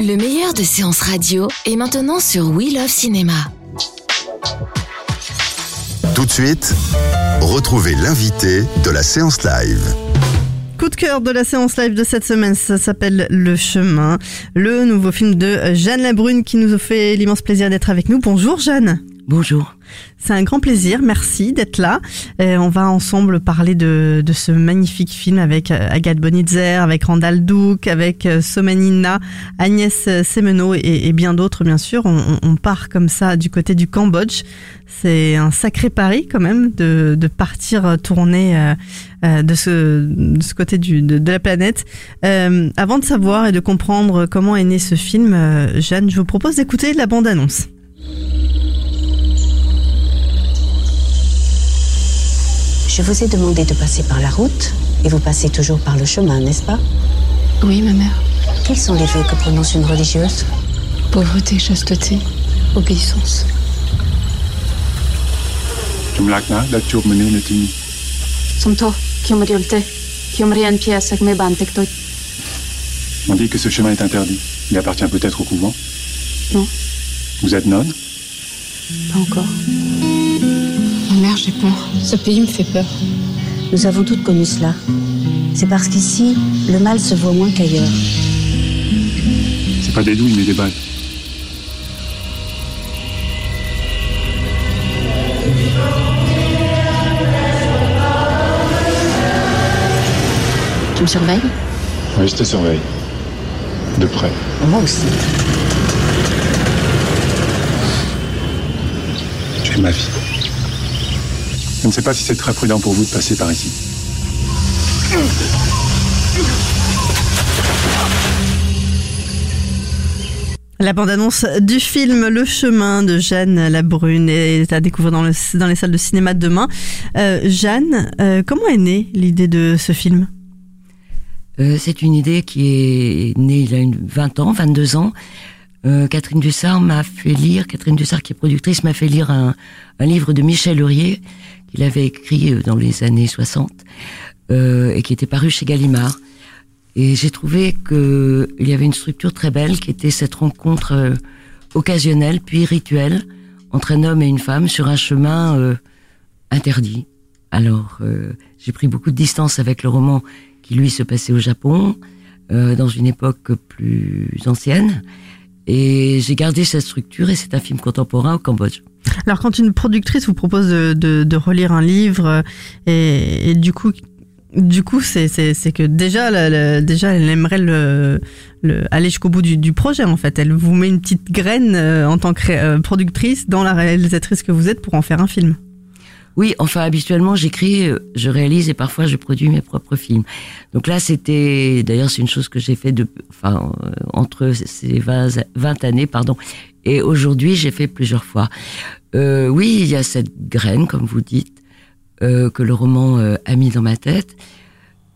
Le meilleur de séances radio est maintenant sur We Love Cinéma. Tout de suite, retrouvez l'invité de la séance live. Coup de cœur de la séance live de cette semaine, ça s'appelle Le Chemin, le nouveau film de Jeanne Labrune qui nous fait l'immense plaisir d'être avec nous. Bonjour Jeanne. Bonjour. C'est un grand plaisir, merci d'être là. Euh, on va ensemble parler de, ce magnifique film avec euh, Agathe Bonitzer, avec Randall Douk, avec euh, Somanina, Agnès Semeno et, bien d'autres bien sûr. On, part comme ça du côté du Cambodge. C'est un sacré pari quand même de, partir tourner de, ce, côté de, la planète. Avant de savoir et de comprendre comment est né ce film, Jeanne, je vous propose d'écouter la bande-annonce. Je vous ai demandé de passer par la route et vous passez toujours par le chemin, n'est-ce pas? Oui, ma mère. Quels sont les vœux que prononce une religieuse? Pauvreté, chasteté, obéissance. Jumlakna, la turmene netini. Somto, kiomriolte, kiomrian piasak me bantektoit. On dit que ce chemin est interdit. Il appartient peut-être au couvent? Non, Vous êtes nonne? Pas encore. J'ai peur. Ce pays me fait peur. Nous avons toutes connu cela. C'est parce qu'ici, le mal se voit moins qu'ailleurs. C'est pas des douilles, mais des balles. Tu me surveilles? Oui, je te surveille. De près. Moi aussi. Tu es ma vie. Je ne sais pas si c'est très prudent pour vous de passer par ici. La bande-annonce du film Le Chemin de Jeanne Labrune est à découvrir dans, le, dans les salles de cinéma demain. Euh, Jeanne, euh, comment est née l'idée de ce film? Euh, C'est une idée qui est née il y a une 20 ans, 22 ans. Euh, Catherine Dussard m'a fait lire, Catherine Dussard qui est productrice, m'a fait lire un, un, livre de Michel Hurier qu'il avait écrit euh, dans les années 60 euh, et qui était paru chez Gallimard. Et j'ai trouvé que il y avait une structure très belle qui était cette rencontre euh, occasionnelle puis rituelle entre un homme et une femme sur un chemin euh, interdit. Alors euh, j'ai pris beaucoup de distance avec le roman qui lui se passait au Japon dans une époque plus ancienne. Et j'ai gardé cette structure et c'est un film contemporain au Cambodge. Alors quand une productrice vous propose de, de, de relire un livre et, et du coup du coup, c'est que déjà, déjà, elle aimerait le, le aller jusqu'au bout du, du, projet. En fait, elle vous met une petite graine euh, en tant que euh, productrice dans la réalisatrice que vous êtes pour en faire un film. Oui, enfin, habituellement, j'écris, euh, je réalise et parfois je produis mes propres films. Donc là, c'était, d'ailleurs, c'est une chose que j'ai fait de, enfin, entre ces 20, 20 années, pardon, et aujourd'hui, j'ai fait plusieurs fois. Euh, oui, il y a cette graine, comme vous dites, euh, que le roman euh, a mis dans ma tête.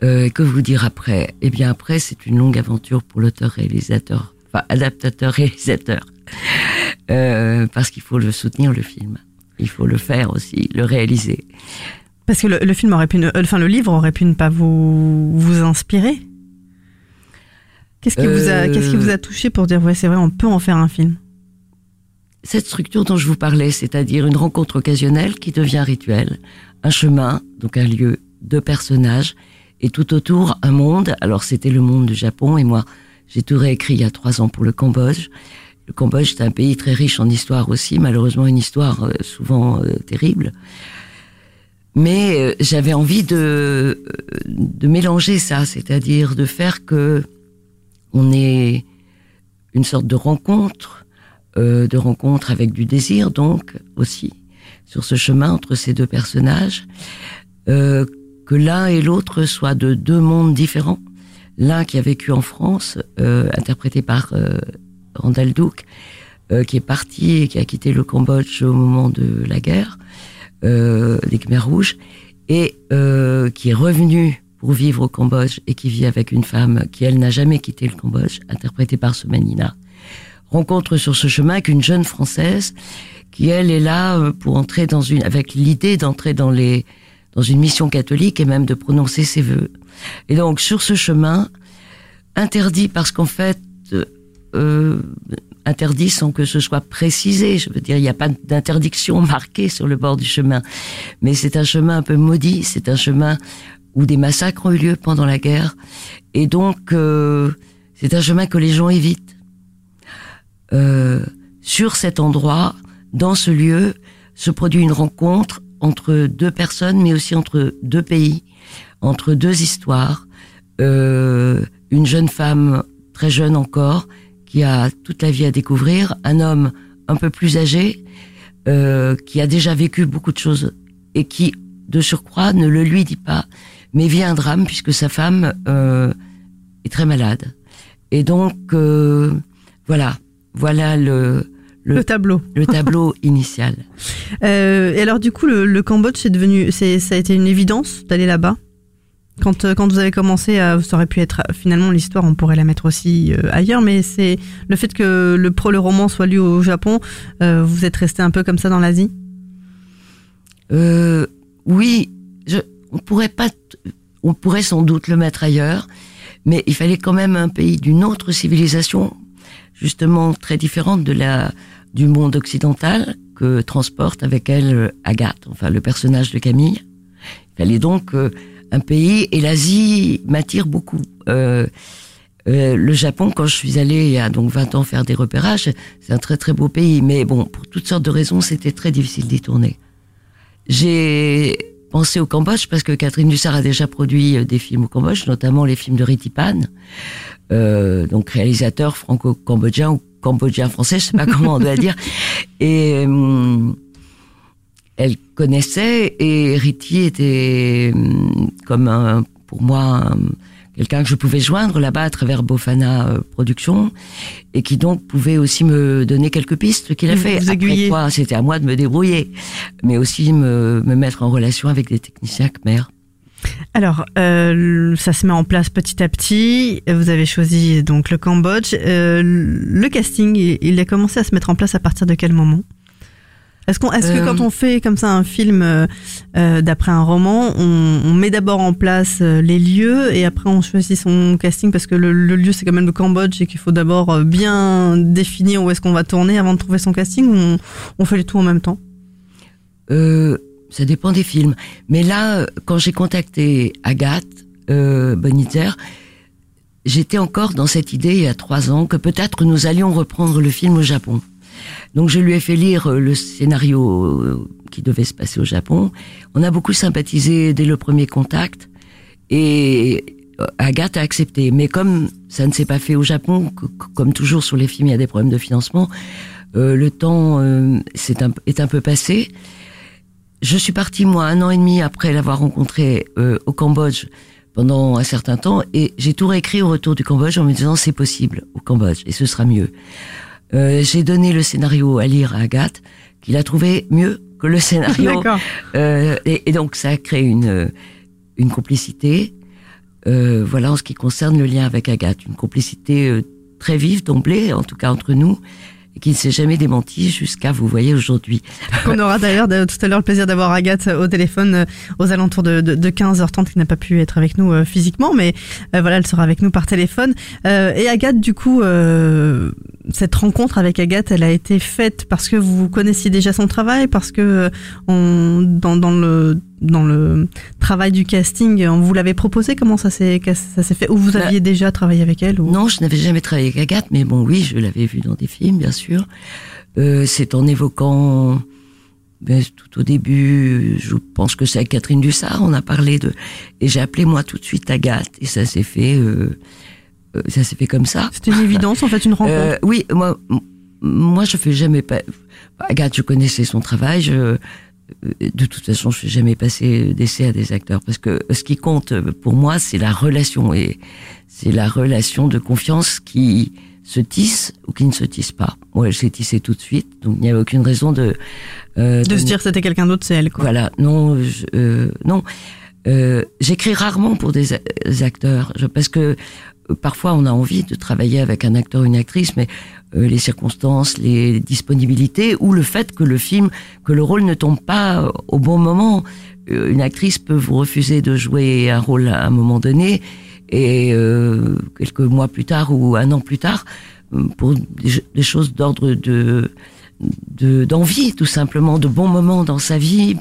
Que vous dire après? Eh bien après, c'est une longue aventure pour l'auteur-réalisateur, enfin adaptateur-réalisateur, parce qu'il faut le soutenir le film, il faut le faire aussi, le réaliser. Parce que le, le film aurait pu, ne, enfin le livre aurait pu ne pas vous vous inspirer? Qu'est-ce qui vous a, qu'est-ce qui vous a touché pour dire ouais c'est vrai, on peut en faire un film? Cette structure dont je vous parlais, c'est-à-dire une rencontre occasionnelle qui devient rituelle, un chemin, donc un lieu, deux personnages, et tout autour un monde. Alors c'était le monde du Japon, et moi j'ai tout réécrit il y a trois ans pour le Cambodge. Le Cambodge est un pays très riche en histoire aussi, malheureusement une histoire euh, souvent euh, terrible. Mais euh, j'avais envie de, de mélanger ça, c'est-à-dire de faire que on ait une sorte de rencontre euh, de rencontre avec du désir, donc aussi sur ce chemin entre ces deux personnages, euh, que l'un et l'autre soient de deux mondes différents. L'un qui a vécu en France, euh, interprété par euh, Randall Duke, euh, qui est parti et qui a quitté le Cambodge au moment de la guerre euh, des Khmers rouges, et qui est revenu pour vivre au Cambodge et qui vit avec une femme qui, elle, n'a jamais quitté le Cambodge, interprétée par Somanina. Rencontre sur ce chemin qu'une jeune Française qui, elle, est là euh, pour entrer dans une, avec l'idée d'entrer dans les, dans une mission catholique et même de prononcer ses vœux. Et donc, sur ce chemin, interdit parce qu'en fait, euh, interdit sans que ce soit précisé. Je veux dire, il n'y a pas d'interdiction marquée sur le bord du chemin. Mais c'est un chemin un peu maudit, c'est un chemin où des massacres ont eu lieu pendant la guerre. Et donc, euh, c'est un chemin que les gens évitent. Euh, sur cet endroit, dans ce lieu, se produit une rencontre entre deux personnes, mais aussi entre deux pays, entre deux histoires. Euh, une jeune femme, très jeune encore, qui a toute la vie à découvrir, un homme un peu plus âgé, euh, qui a déjà vécu beaucoup de choses et qui, de surcroît, ne le lui dit pas, mais vit un drame puisque sa femme euh, est très malade. Et donc, euh, voilà, voilà le, le, tableau, le tableau initial. Euh, et alors, du coup, le, le Cambodge, c'est devenu, c'est, ça a été une évidence d'aller là-bas? Quand, euh, quand vous avez commencé, à, ça aurait pu être finalement l'histoire, on pourrait la mettre aussi euh, ailleurs, mais c'est le fait que le pro, le roman soit lu au Japon, euh, vous êtes resté un peu comme ça dans l'Asie? Euh, oui, je, on pourrait pas, on pourrait sans doute le mettre ailleurs, mais il fallait quand même un pays d'une autre civilisation, justement très différente de la du monde occidental que transporte avec elle Agathe, enfin le personnage de Camille. Il fallait donc euh, un pays et l'Asie m'attire beaucoup. Euh, euh, le Japon, quand je suis allée il y a donc 20 ans faire des repérages, c'est un très très beau pays, mais bon, pour toutes sortes de raisons, c'était très difficile d'y tourner. J'ai pensé au Cambodge parce que Catherine Dussard a déjà produit euh, des films au Cambodge, notamment les films de Ritipan, euh, donc réalisateur franco-cambodgien ou cambodgien-français, je sais pas comment on doit dire. Et euh, elle connaissait et Riti était euh, comme un, pour moi un, quelqu'un que je pouvais joindre là-bas à travers Bofana euh, Productions et qui donc pouvait aussi me donner quelques pistes qu'il a fait. vous Après quoi, c'était à moi de me débrouiller, mais aussi me, me mettre en relation avec des techniciens Khmer. Alors, euh, ça se met en place petit à petit. Vous avez choisi donc le Cambodge. Euh, le casting, il, a commencé à se mettre en place à partir de quel moment? Est-ce est-ce que Euh, quand on fait comme ça un film d'après un roman, on, on met d'abord en place les lieux et après on choisit son casting? Parce que le, le lieu c'est quand même le Cambodge et qu'il faut d'abord bien définir où est-ce qu'on va tourner avant de trouver son casting ou on, on fait les tout en même temps? Euh, ça dépend des films. Mais là, euh, quand j'ai contacté Agathe euh, Bonitzer, j'étais encore dans cette idée il y a trois ans que peut-être nous allions reprendre le film au Japon. Donc je lui ai fait lire euh, le scénario euh, qui devait se passer au Japon. On a beaucoup sympathisé dès le premier contact et Agathe a accepté. Mais comme ça ne s'est pas fait au Japon, comme toujours sur les films, il y a des problèmes de financement, euh, le temps euh, c'est un- est un peu passé. Je suis partie, moi, un an et demi après l'avoir rencontré euh, au Cambodge pendant un certain temps, et j'ai tout réécrit au retour du Cambodge en me disant c'est possible au Cambodge, et ce sera mieux. Euh, j'ai donné le scénario à lire à Agathe, qui l'a trouvé mieux que le scénario. Euh, et, et donc ça a créé une, euh, une complicité. Euh, voilà en ce qui concerne le lien avec Agathe, une complicité euh, très vive d'emblée, en tout cas entre nous, qui ne s'est jamais démentie jusqu'à vous voyez aujourd'hui. On aura d'ailleurs de- tout à l'heure le plaisir d'avoir Agathe au téléphone euh, aux alentours de, de, de 15h30 qui n'a pas pu être avec nous euh, physiquement, mais euh, voilà, elle sera avec nous par téléphone. Euh, et Agathe, du coup, euh, cette rencontre avec Agathe, elle a été faite parce que vous connaissiez déjà son travail, parce que euh, on, dans, dans le dans le travail du casting, on vous l'avait proposé. Comment ça s'est ça s'est fait? Ou vous Bah, aviez déjà travaillé avec elle ou... Non, je n'avais jamais travaillé avec Agathe, mais bon, oui, je l'avais vue dans des films, bien sûr. Euh, c'est en évoquant, ben, tout au début, je pense que c'est avec Catherine Dussard, on a parlé de, et j'ai appelé moi tout de suite Agathe, et ça s'est fait, euh, euh, ça s'est fait comme ça. C'était une évidence, en fait, une rencontre? Euh, oui, moi, moi, je fais jamais pas. Agathe, je connaissais son travail. Je, de toute façon, je n'ai jamais passé d'essai à des acteurs parce que ce qui compte pour moi, c'est la relation et c'est la relation de confiance qui se tisse ou qui ne se tisse pas. Moi, elle s'est tissée tout de suite, donc il n'y avait aucune raison de euh, de, se dire c'était quelqu'un d'autre, c'est elle. Quoi. Voilà, non, euh, non. Euh, J'écris rarement pour des acteurs parce que euh, parfois on a envie de travailler avec un acteur ou une actrice, mais euh, les circonstances, les disponibilités ou le fait que le film, que le rôle ne tombe pas au bon moment. Euh, une actrice peut vous refuser de jouer un rôle à un moment donné et euh, quelques mois plus tard ou un an plus tard, pour des, choses d'ordre de d'envie tout simplement, de bons moments dans sa vie,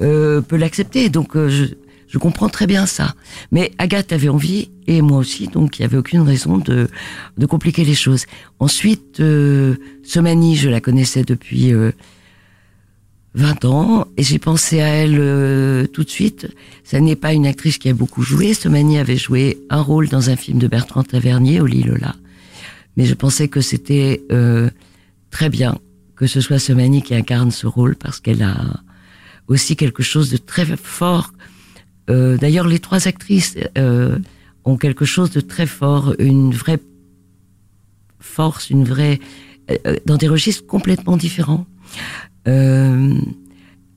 euh, peut l'accepter. Donc je, je comprends très bien ça. Mais Agathe avait envie, et moi aussi, donc il n'y avait aucune raison de, de compliquer les choses. Ensuite, euh, Somani, je la connaissais depuis euh, 20 ans, et j'ai pensé à elle euh, tout de suite. Ça n'est pas une actrice qui a beaucoup joué. Somani avait joué un rôle dans un film de Bertrand Tavernier, Oli Lola. Mais je pensais que c'était euh, très bien que ce soit Somani qui incarne ce rôle, parce qu'elle a aussi quelque chose de très fort euh, d'ailleurs, les trois actrices euh, ont quelque chose de très fort, une vraie force, une vraie euh, dans des registres complètement différents.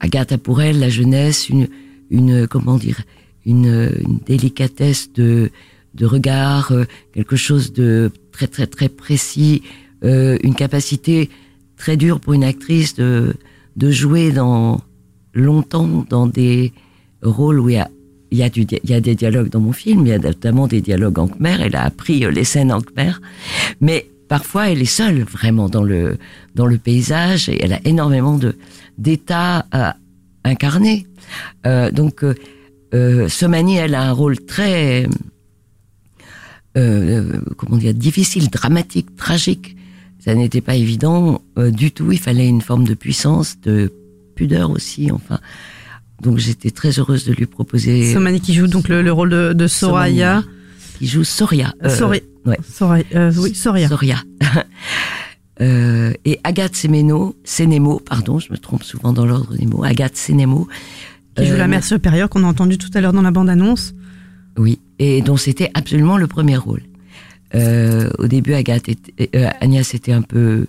Agathe a pour elle la jeunesse, une, une comment dire, une, une délicatesse de, de regard, quelque chose de très très très précis, une capacité très dure pour une actrice de, de jouer dans longtemps dans des rôles où il y a il y, a des dialogues dans mon film, il y a notamment des dialogues en khmer, elle a appris euh, les scènes en khmer, mais parfois elle est seule vraiment dans le, dans le paysage et elle a énormément d'états à incarner. Euh, donc, euh, euh, Somani, elle a un rôle très, euh, comment dire, difficile, dramatique, tragique. Ça n'était pas évident euh, du tout. Il fallait une forme de puissance, de pudeur aussi. Enfin, donc j'étais très heureuse de lui proposer. Somani qui joue donc le, rôle de, de Soraya. qui joue Soria. Euh, Soraya. Ouais. Soraya. Euh, oui, Soria. Soria. euh, et Agathe Semeno, Senemo, pardon, je me trompe souvent dans l'ordre des mots. Agathe Senemo. Qui joue la euh, mère supérieure qu'on a entendu tout à l'heure dans la bande-annonce. Oui, et dont c'était absolument le premier rôle. Euh, au début, Agathe était, euh, Agnès était un peu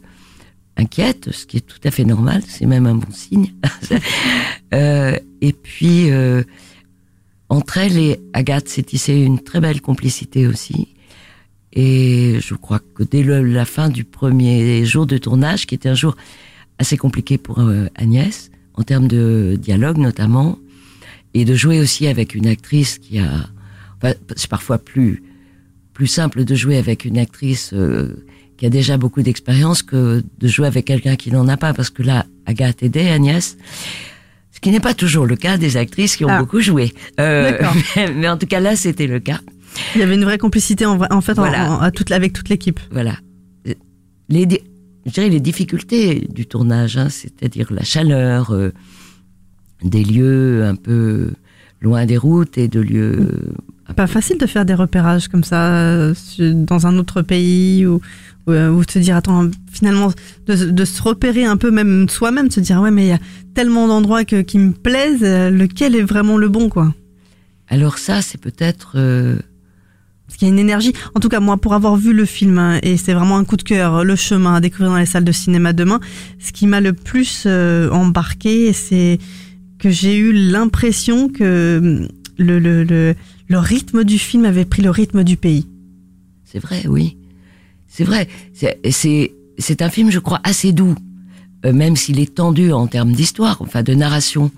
inquiète, ce qui est tout à fait normal, c'est même un bon signe. euh, et puis, euh, entre elle et Agathe s'est tissée une très belle complicité aussi. Et je crois que dès la fin du premier jour de tournage, qui était un jour assez compliqué pour euh, Agnès, en termes de dialogue notamment, et de jouer aussi avec une actrice qui a... C'est parfois plus, plus simple de jouer avec une actrice... Qui a déjà beaucoup d'expérience que de jouer avec quelqu'un qui n'en a pas, parce que là, Agathe aidait Agnès. Ce qui n'est pas toujours le cas des actrices qui ont ah. beaucoup joué. Euh, mais, mais, en tout cas, là, c'était le cas. Il y avait une vraie complicité en, en fait voilà. en, à toute, avec toute l'équipe. Voilà. Les, je dirais les difficultés du tournage, hein, c'est-à-dire la chaleur, euh, des lieux un peu loin des routes et de lieux. Pas facile de faire des repérages comme ça euh, dans un autre pays ou ou se dire attends finalement de, de, se repérer un peu même soi-même de se dire ouais mais il y a tellement d'endroits que, qui me plaisent euh, lequel est vraiment le bon quoi. Alors ça c'est peut-être euh... parce qu'il y a une énergie. En tout cas moi pour avoir vu le film hein, et c'est vraiment un coup de cœur le chemin à découvrir dans les salles de cinéma demain ce qui m'a le plus euh, embarqué c'est que j'ai eu l'impression que hum, le, le, le, le rythme du film avait pris le rythme du pays. C'est vrai oui c'est vrai, c'est un film, je crois, assez doux, euh, même s'il est tendu en termes d'histoire, enfin de narration,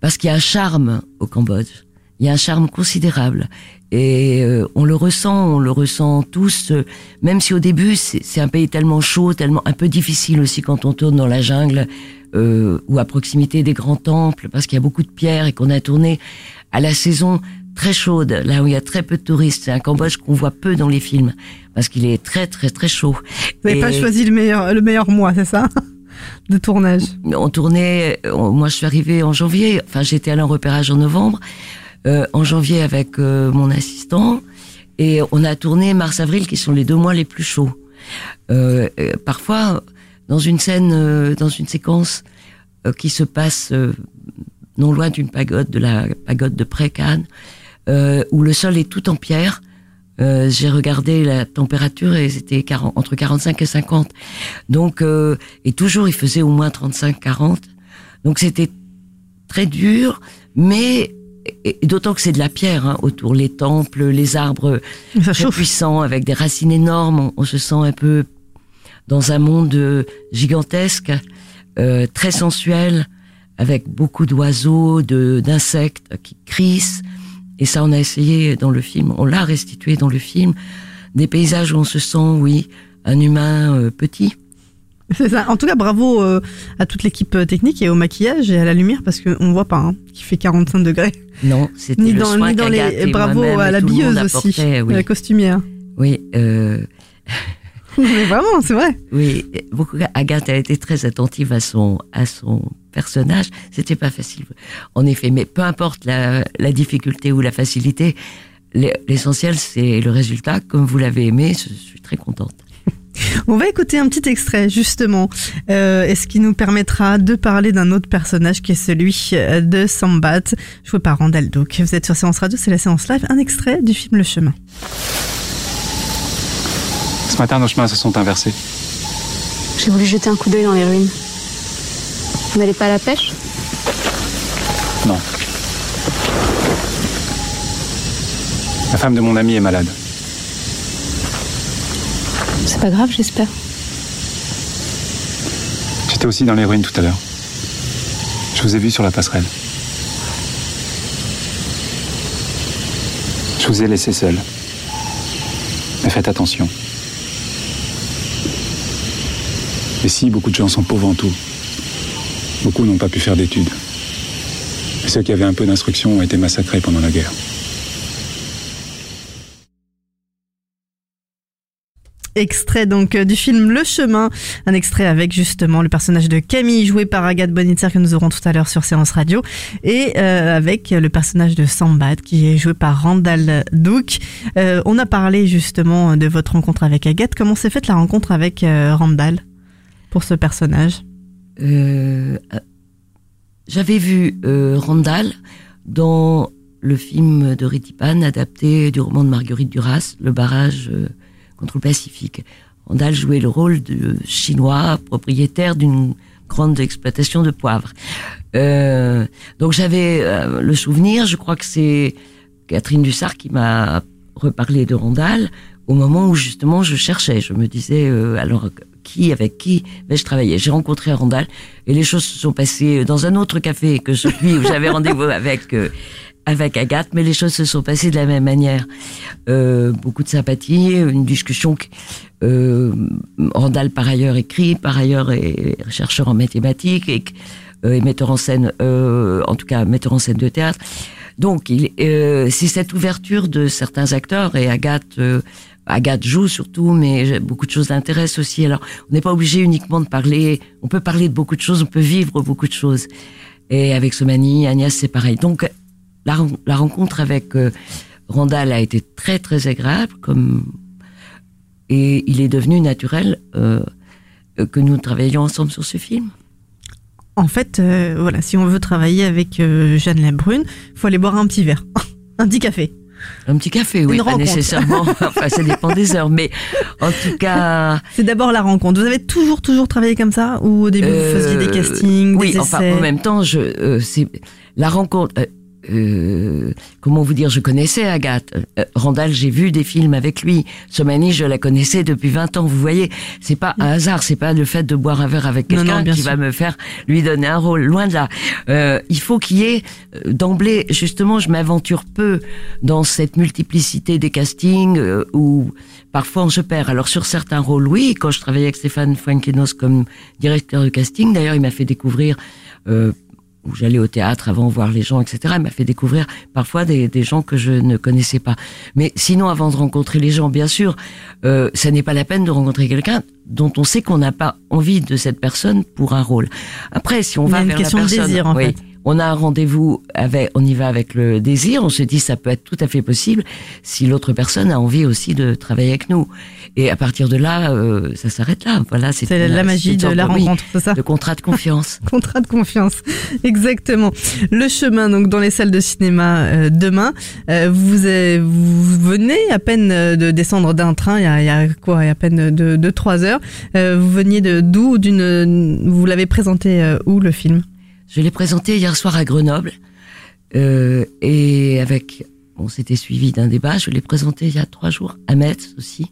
parce qu'il y a un charme au Cambodge. Il y a un charme considérable et euh, on le ressent, on le ressent tous. Euh, même si au début c'est un pays tellement chaud, tellement un peu difficile aussi quand on tourne dans la jungle euh, ou à proximité des grands temples, parce qu'il y a beaucoup de pierres et qu'on a tourné à la saison très chaude, là où il y a très peu de touristes. C'est un Cambodge qu'on voit peu dans les films parce qu'il est très très très chaud. Vous n'avez pas choisi le meilleur le meilleur mois, c'est ça de tournage On tournait. moi, je suis arrivée en janvier. Enfin, j'étais allée en repérage en novembre. Euh, en janvier avec euh, mon assistant et on a tourné mars-avril qui sont les deux mois les plus chauds. Euh, parfois, dans une scène, dans une séquence, euh, qui se passe euh, non loin d'une pagode, de la pagode de Précannes, euh, où le sol est tout en pierre. Euh, J'ai regardé la température et c'était 40 entre 45 et 50. Donc, euh, et toujours il faisait au moins 35-40. Donc c'était très dur, mais d'autant que c'est de la pierre hein, autour, les temples, les arbres Ça très puissants avec des racines énormes. On, on se sent un peu dans un monde euh, gigantesque, euh, très sensuel, avec beaucoup d'oiseaux, de d'insectes qui crissent. Et ça, on a essayé dans le film. On l'a restitué dans le film. Des paysages où on se sent, oui, un humain euh, petit. C'est ça. En tout cas, bravo euh, à toute l'équipe euh, technique et au maquillage et à la lumière parce qu'on voit pas hein, qu'il fait 45 degrés. Non, c'était Ni le dans, soin ni dans les. et Bravo à la le billeuse aussi, à la costumière. oui, euh, Mais vraiment, c'est vrai. Oui, beaucoup. Agathe a été très attentive à son à son personnage. C'était pas facile, en effet. Mais peu importe la, la difficulté ou la facilité, l'e- l'essentiel c'est le résultat. Comme vous l'avez aimé, je suis très contente. On va écouter un petit extrait justement, euh, et ce qui nous permettra de parler d'un autre personnage qui est celui euh, de Sambat, joué par Randall Duke. Vous êtes sur Séance Radio, c'est la séance live, un extrait du film Le Chemin. Ce matin, nos chemins se sont inversés. J'ai voulu jeter un coup d'œil dans les ruines. Vous n'allez pas à la pêche? Non. La femme de mon ami est malade. C'est pas grave, j'espère. J'étais aussi dans les ruines tout à l'heure. Je vous ai vu sur la passerelle. Je vous ai laissé seul. Mais faites attention. Ici, beaucoup de gens sont pauvres en tout. Beaucoup n'ont pas pu faire d'études. Ceux qui avaient un peu d'instruction ont été massacrés pendant la guerre. Extrait donc euh, du film Le Chemin, un extrait avec justement le personnage de Camille joué par Agathe Bonitzer que nous aurons tout à l'heure sur Séance Radio et euh, avec le personnage de Sambat qui est joué par Randall Duke. Euh, on a parlé justement de votre rencontre avec Agathe. Comment s'est faite la rencontre avec euh, Randall pour ce personnage? Euh, euh, J'avais vu euh, Randall dans le film de Ritipan adapté du roman de Marguerite Duras, Le barrage euh, contre le Pacifique. Randall jouait le rôle de chinois propriétaire d'une grande exploitation de poivre. Euh, donc j'avais euh, le souvenir, je crois que c'est Catherine Dussard qui m'a reparlé de Randall au moment où justement je cherchais. Je me disais euh, alors qui avec qui vais-je travailler J'ai rencontré Randall et les choses se sont passées dans un autre café que celui où j'avais rendez-vous avec euh, avec Agathe, mais les choses se sont passées de la même manière. Euh, beaucoup de sympathie, une discussion. que- Euh, Randall par ailleurs écrit, par ailleurs est chercheur en mathématiques et, et metteur en scène, en tout cas metteur en scène de théâtre. Donc il, euh, c'est cette ouverture de certains acteurs et Agathe. euh, Agathe joue surtout, mais beaucoup de choses l'intéressent aussi. Alors, on n'est pas obligé uniquement de parler. On peut parler de beaucoup de choses, on peut vivre beaucoup de choses. Et avec Somani, Agnès, c'est pareil. Donc, la, ren- la rencontre avec euh, Randall a été très très agréable, comme et il est devenu naturel euh, que nous travaillions ensemble sur ce film. En fait, euh, voilà, si on veut travailler avec euh, Jeanne Labrune, faut aller boire un petit verre, un petit café. Un petit café, oui, pas rencontre. nécessairement. enfin, ça dépend des heures, mais en tout cas. C'est d'abord la rencontre. Vous avez toujours, toujours travaillé comme ça? Ou au début, vous faisiez des Euh, castings, Oui, des enfin, essais? en même temps, je, euh, c'est la rencontre. euh, euh, comment vous dire, je connaissais Agathe. Euh, Randall, j'ai vu des films avec lui. Somani, je la connaissais depuis 20 ans. Vous voyez, c'est pas un hasard, c'est pas le fait de boire un verre avec quelqu'un qui sûr. va me faire lui donner un rôle. Loin de là. Euh, il faut qu'il y ait euh, d'emblée, justement, je m'aventure peu dans cette multiplicité des castings euh, où parfois on se perd. Alors sur certains rôles, oui. Quand je travaillais avec Stéphane Fuenquinos comme directeur de casting, d'ailleurs, il m'a fait découvrir. Euh, où j'allais au théâtre avant voir les gens, etc. Il m'a fait découvrir parfois des, des gens que je ne connaissais pas. Mais sinon, avant de rencontrer les gens, bien sûr, euh, ça n'est pas la peine de rencontrer quelqu'un dont on sait qu'on n'a pas envie de cette personne pour un rôle. Après, si on Il va une vers question la de personne, désir, en oui, fait. On a un rendez-vous avec, on y va avec le désir, on se dit ça peut être tout à fait possible si l'autre personne a envie aussi de travailler avec nous. Et à partir de là, euh, ça s'arrête là. Voilà, c'est la, la, magie de la rencontre, c'est ça Le contrat de confiance. contrat de confiance, exactement. Le chemin, donc dans les salles de cinéma euh, demain. Euh, vous, vous venez à peine de descendre d'un train, il y a, il y a quoi, il y a à peine de, de 3 heures. vous veniez de d'où D'une, vous l'avez présenté où le film? Je l'ai présenté hier soir à Grenoble et avec Bon, c'était suivi d'un débat. Je l'ai présenté il y a trois jours à Metz aussi.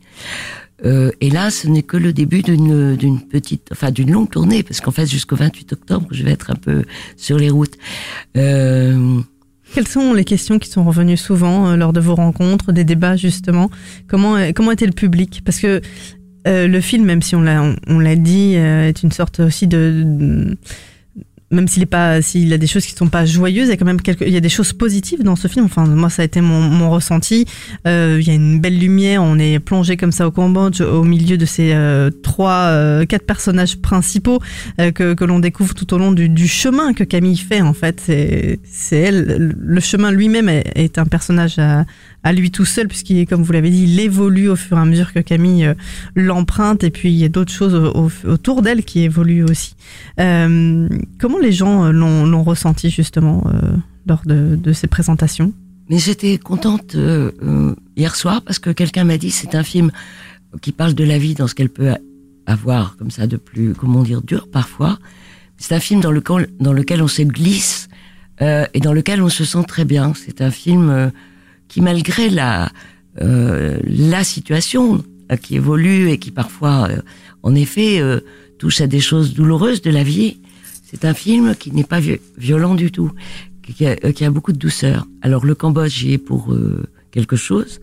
Euh, et là, ce n'est que le début d'une d'une petite, enfin d'une longue tournée, parce qu'en fait, jusqu'au 28 octobre, je vais être un peu sur les routes. Euh... Quelles sont les questions qui sont revenues souvent euh, lors de vos rencontres, des débats justement? Comment comment était le public? Parce que euh, le film, même si on l'a on, l'a dit, euh, est une sorte aussi de même s'il est pas, s'il a des choses qui sont pas joyeuses, il y a quand même quelques, il y a des choses positives dans ce film. Enfin, moi, ça a été mon, mon ressenti. Euh, il y a une belle lumière. On est plongé comme ça au Cambodge, au milieu de ces euh, trois, euh, quatre personnages principaux euh, que, que l'on découvre tout au long du, du, chemin que Camille fait. En fait, c'est, c'est elle. Le chemin lui-même est, est, un personnage à, à lui tout seul, puisqu'il comme vous l'avez dit, il évolue au fur et à mesure que Camille euh, l'emprunte, et puis il y a d'autres choses autour d'elle qui évoluent aussi. Euh, comment les gens euh, l'ont ressenti justement lors de, de, ces présentations? Mais j'étais contente hier soir parce que quelqu'un m'a dit c'est un film qui parle de la vie dans ce qu'elle peut avoir comme ça de plus, comment dire, dur parfois. C'est un film dans lequel, dans lequel on se glisse et dans lequel on se sent très bien. C'est un film qui malgré la euh, la situation euh, qui évolue et qui parfois, euh, en effet, euh, touche à des choses douloureuses de la vie, c'est un film qui n'est pas violent du tout, qui a, qui a, beaucoup de douceur. Alors le Cambodge y est pour quelque chose.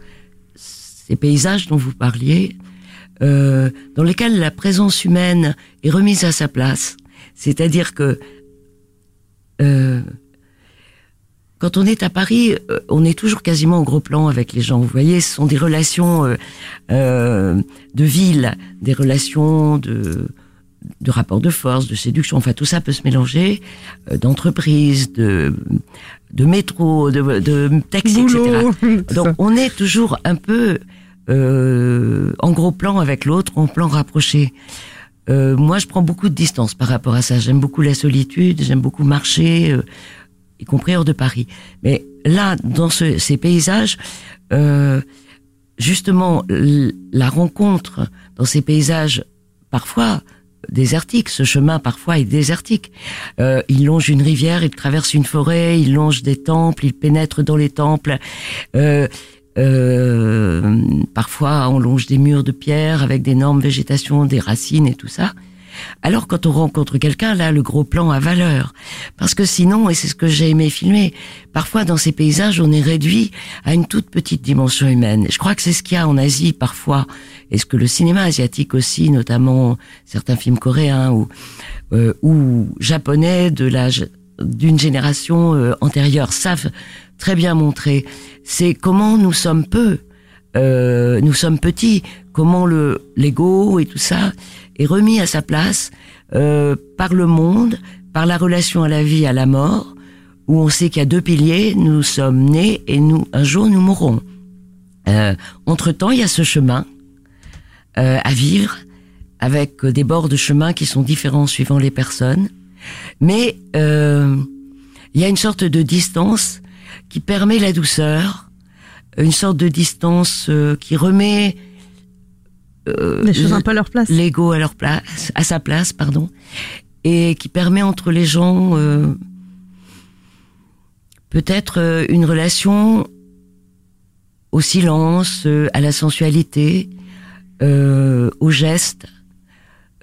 Ces paysages dont vous parliez, dans lesquels la présence humaine est remise à sa place, c'est-à-dire que quand on est à Paris, euh, on est toujours quasiment au gros plan avec les gens. Vous voyez, ce sont des relations euh, euh, de ville, des relations de de rapport de force, de séduction, enfin tout ça peut se mélanger, euh, d'entreprise, de de métro, de, de taxi, etc. Donc on est toujours un peu euh, en gros plan avec l'autre, en plan rapproché. Euh, moi, je prends beaucoup de distance par rapport à ça. J'aime beaucoup la solitude, j'aime beaucoup marcher y compris hors de Paris. Mais là, dans ce, ces paysages, euh, justement, la rencontre dans ces paysages, parfois désertiques, ce chemin parfois est désertique. Euh, il longe une rivière, il traverse une forêt, il longe des temples, il pénètre dans les temples. Euh, euh, parfois, on longe des murs de pierre avec d'énormes végétations, des racines et tout ça. Alors quand on rencontre quelqu'un, là, le gros plan a valeur. Parce que sinon, et c'est ce que j'ai aimé filmer, parfois dans ces paysages, on est réduit à une toute petite dimension humaine. Je crois que c'est ce qu'il y a en Asie parfois, et ce que le cinéma asiatique aussi, notamment certains films coréens ou, euh, ou japonais de l'âge d'une génération euh, antérieure savent très bien montrer. C'est comment nous sommes peu, euh, nous sommes petits, comment le l'ego et tout ça est remis à sa place euh, par le monde, par la relation à la vie, à la mort, où on sait qu'il y a deux piliers, nous sommes nés et nous un jour nous mourrons. Euh, entre temps, il y a ce chemin euh, à vivre avec des bords de chemin qui sont différents suivant les personnes, mais euh, il y a une sorte de distance qui permet la douceur, une sorte de distance euh, qui remet euh, les choses un peu à leur place. L'ego à leur place, à sa place, pardon, et qui permet entre les gens euh, peut-être euh, une relation au silence, euh, à la sensualité, euh, au geste,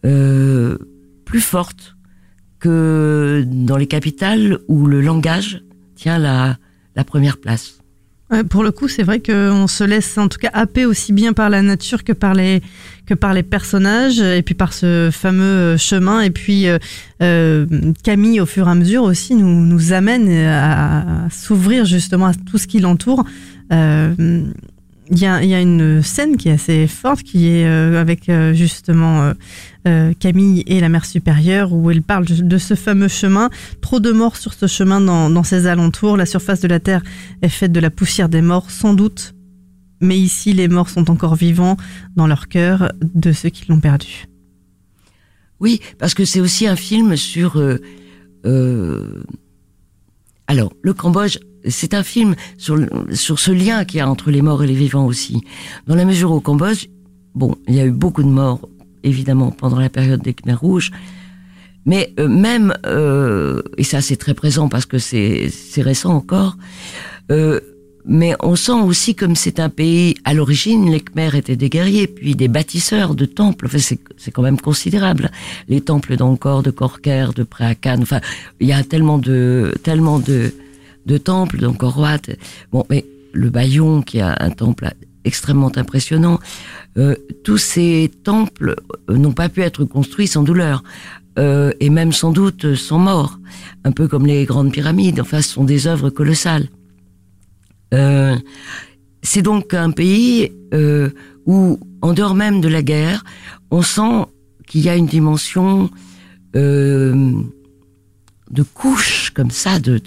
plus forte que dans les capitales où le langage tient la, la première place pour le coup, c'est vrai qu'on se laisse en tout cas happer aussi bien par la nature que par les que par les personnages et puis par ce fameux euh, chemin. Et puis euh, euh, Camille, au fur et à mesure aussi, nous nous amène à, s'ouvrir justement à tout ce qui l'entoure. Il y a, une scène qui est assez forte, qui est euh, avec euh, justement euh, Camille et la mère supérieure, où elle parle de ce fameux chemin. Trop de morts sur ce chemin dans, dans ses alentours. La surface de la terre est faite de la poussière des morts, sans doute. Mais ici, les morts sont encore vivants dans leur cœur de ceux qui l'ont perdu. Oui, parce que c'est aussi un film sur. alors, le Cambodge, c'est un film sur, sur ce lien qu'il y a entre les morts et les vivants aussi. Dans la mesure où au Cambodge, bon, il y a eu beaucoup de morts, évidemment, pendant la période des Khmers rouges. Mais euh, même, euh, et ça c'est très présent parce que c'est récent encore, euh, mais on sent aussi comme c'est un pays, à l'origine, les Khmers étaient des guerriers, puis des bâtisseurs de temples. Enfin, c'est c'est quand même considérable. Les temples d'Angkor, de Korker, de Préakan. Enfin, il y a tellement de tellement de de temples d'Angkor Wat. Bon, mais le Bayon, qui a un temple extrêmement impressionnant. Euh, tous ces temples euh, n'ont pas pu être construits sans douleur. Euh, et même sans doute sans mort, un peu comme les grandes pyramides. Enfin, ce sont des œuvres colossales. C'est donc un pays où, en dehors même de la guerre, on sent qu'il y a une dimension de comme ça, de,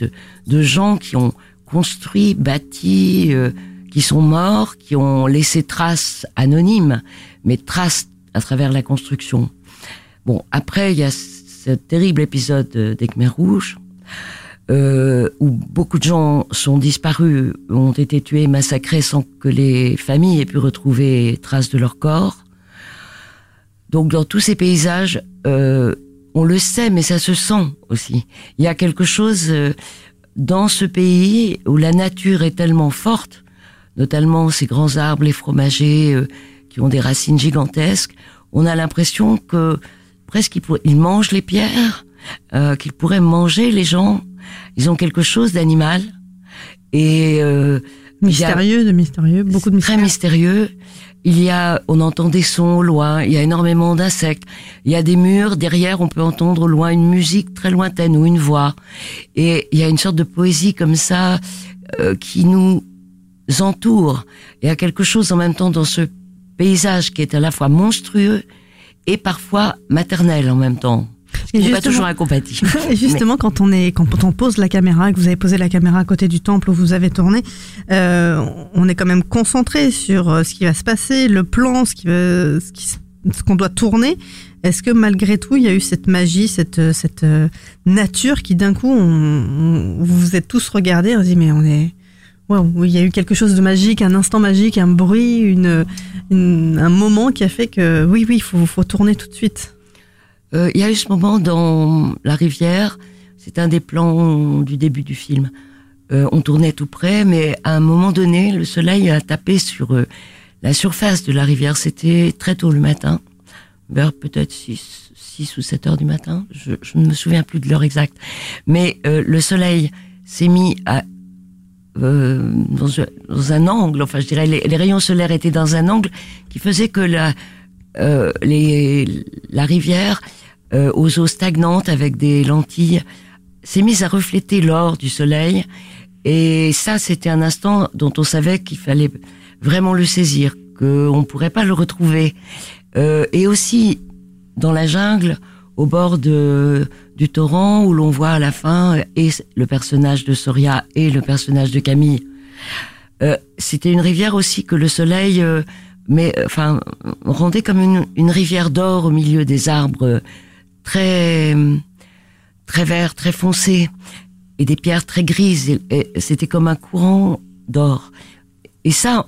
de, gens qui ont construit, bâti, euh, qui sont morts, qui ont laissé traces anonymes, mais traces à travers la construction. Bon, après, il y a ce terrible épisode euh, des Khmers rouges, euh, où beaucoup de gens sont disparus, ont été tués, massacrés sans que les familles aient pu retrouver traces de leur corps. Donc dans tous ces paysages, on le sait, mais ça se sent aussi. Il y a quelque chose euh, dans ce pays où la nature est tellement forte, notamment ces grands arbres, les fromagers euh, qui ont des racines gigantesques. On a l'impression que presque ils, pour- ils mangent les pierres, euh, qu'ils pourraient manger les gens. Ils ont quelque chose d'animal et euh, a- Mystérieux, de mystérieux, beaucoup de très mystère. mystérieux. Il y a, on entend des sons au loin, il y a énormément d'insectes. Il y a des murs, derrière on peut entendre au loin une musique très lointaine ou une voix. Et il y a une sorte de poésie comme ça euh, qui nous entoure. Il y a quelque chose en même temps dans ce paysage qui est à la fois monstrueux et parfois maternel en même temps. N'est pas toujours incompatible. Et justement, quand on est, quand on pose la caméra, que vous avez posé la caméra à côté du temple où vous avez tourné, euh, on est quand même concentré sur euh, ce qui va se passer, le plan, ce qui va, ce qui, ce qu'on doit tourner. Est-ce que malgré tout, il y a eu cette magie, cette, euh, cette nature qui d'un coup, on, on- vous vous êtes tous regardés, on se dit mais on est, waouh, il y a eu quelque chose de magique, un instant magique, un bruit, une, une- un moment qui a fait que oui, oui, il faut, faut tourner tout de suite. Euh, Il y a eu ce moment dans la rivière, c'est un des plans du début du film. Euh, on tournait tout près, mais à un moment donné, le soleil a tapé sur euh, la surface de la rivière. C'était très tôt le matin, vers peut-être 6, 6 ou 7 heures du matin. Je, ne me souviens plus de l'heure exacte. Mais le soleil s'est mis dans, un, angle, enfin je dirais les rayons solaires étaient dans un angle qui faisait que la, euh, les, la rivière euh, aux eaux stagnantes avec des lentilles s'est mise à refléter l'or du soleil et ça c'était un instant dont on savait qu'il fallait vraiment le saisir, qu'on ne pourrait pas le retrouver. Euh, et aussi dans la jungle, au bord de, du torrent où l'on voit à la fin et le personnage de Soria et le personnage de Camille. Euh, C'était une rivière aussi que le soleil, euh, mais enfin rendait comme une, une rivière d'or au milieu des arbres très très verts, très foncés et des pierres très grises. Et, C'était comme un courant d'or. Et ça,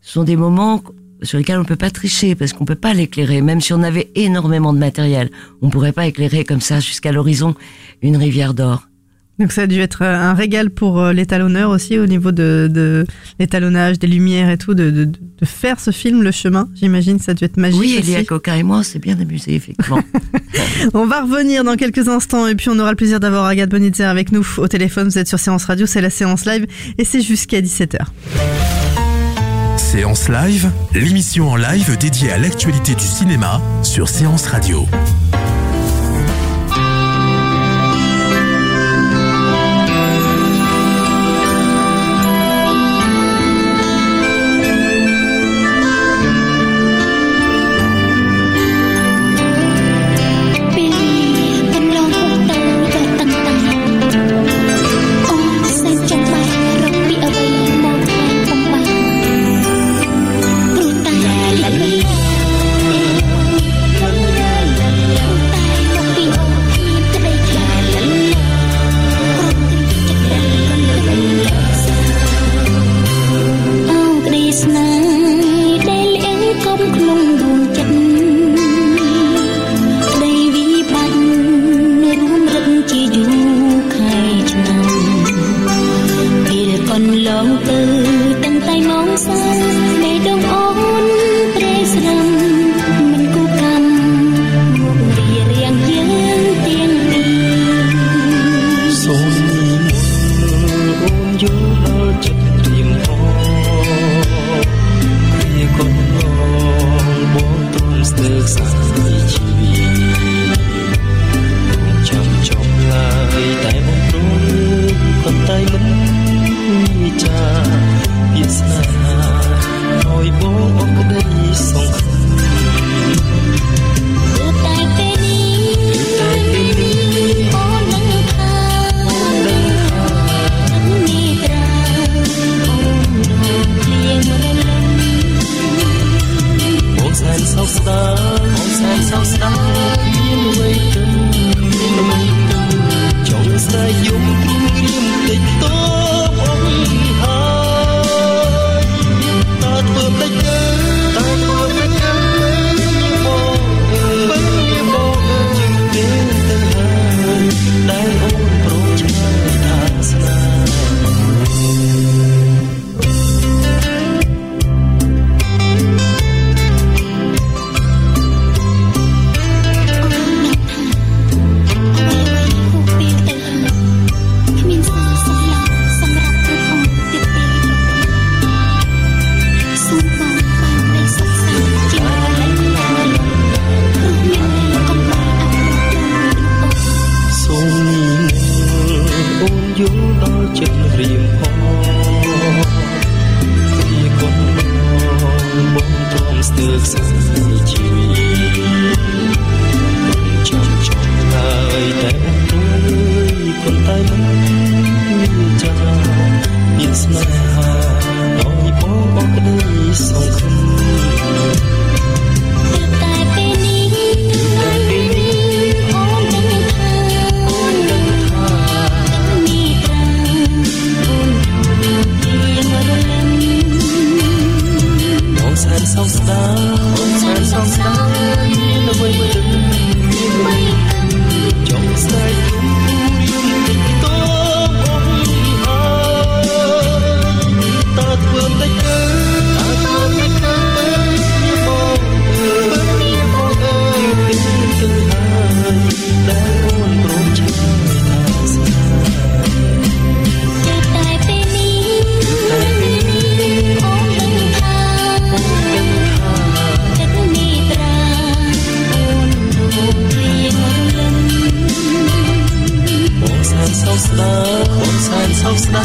ce sont des moments sur lesquels on ne peut pas tricher parce qu'on peut pas l'éclairer. Même si on avait énormément de matériel, on pourrait pas éclairer comme ça jusqu'à l'horizon une rivière d'or. Donc ça a dû être un régal pour euh, l'étalonneur aussi au niveau de, de l'étalonnage, des lumières et tout, de, de, de faire ce film, Le Chemin. J'imagine ça a dû être magique Oui. Elia Coca et moi, on s'est bien amusé, effectivement. On va revenir dans quelques instants et puis on aura le plaisir d'avoir Agathe Bonitzer avec nous au téléphone. Vous êtes sur Séance Radio, c'est la séance live et c'est jusqu'à 17h. Séance Live, l'émission en live dédiée à l'actualité du cinéma sur Séance Radio.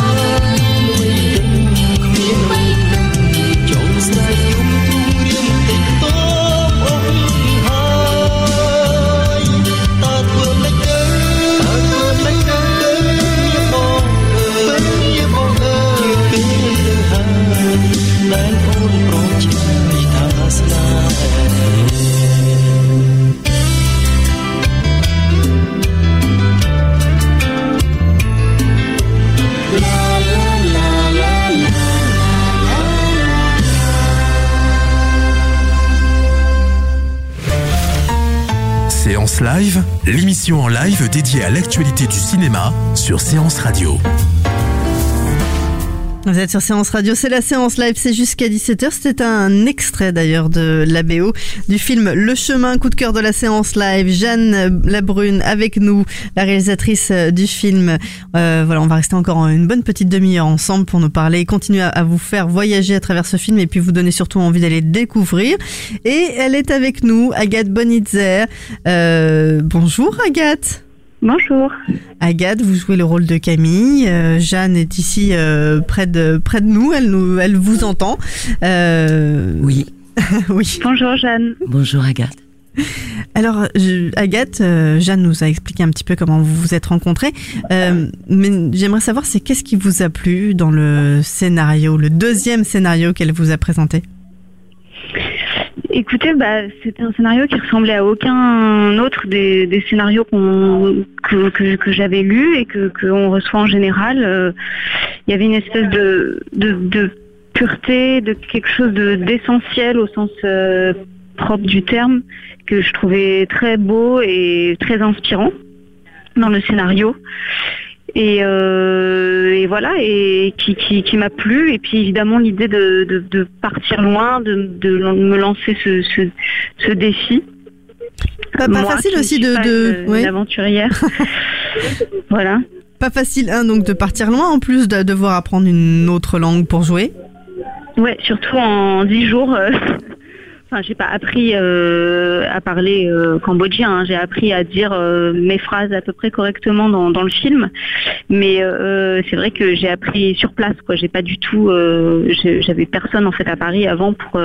love. En live dédiée à l'actualité du cinéma sur Séance Radio. Vous êtes sur Séance Radio, c'est la séance live, c'est jusqu'à 17h. C'était un extrait d'ailleurs de la BO du film Le chemin, coup de cœur de la séance live. Jeanne Labrune avec nous, la réalisatrice du film. Euh, voilà, on va rester encore une bonne petite demi-heure ensemble pour nous parler continuer à, vous faire voyager à travers ce film et puis vous donner surtout envie d'aller le découvrir. Et elle est avec nous, Agathe Bonitzer. Euh, bonjour Agathe. Bonjour. Agathe, vous jouez le rôle de Camille. Euh, Jeanne est ici euh, près de près de nous. Elle nous, elle vous entend. Euh, Oui. oui. Bonjour Jeanne. Bonjour Agathe. Alors, je- Agathe, euh, Jeanne nous a expliqué un petit peu comment vous vous êtes rencontrés. Euh, mais j'aimerais savoir, c'est qu'est-ce qui vous a plu dans le scénario, le deuxième scénario qu'elle vous a présenté? Écoutez, bah, c'était un scénario qui ressemblait à aucun autre des, scénarios que, j'avais lus et que qu'on reçoit en général. Euh, Il y avait une espèce de, pureté, de quelque chose de, d'essentiel au sens euh, propre du terme que je trouvais très beau et très inspirant dans le scénario. Et, euh, et voilà, et qui, qui, qui m'a plu. Et puis évidemment l'idée de, de, de partir loin, de, de me lancer ce, ce, ce défi. Pas, pas Moi, facile aussi de, de ouais. aventurière. voilà. Pas facile, hein, donc de partir loin en plus de devoir apprendre une autre langue pour jouer. Ouais, surtout en dix jours. euh, j'ai pas appris euh, à parler euh, cambodgien. hein. J'ai appris à dire euh, mes phrases à peu près correctement dans, le film, mais c'est vrai que j'ai appris sur place. Quoi, j'ai pas du tout. J'avais personne en fait à Paris avant pour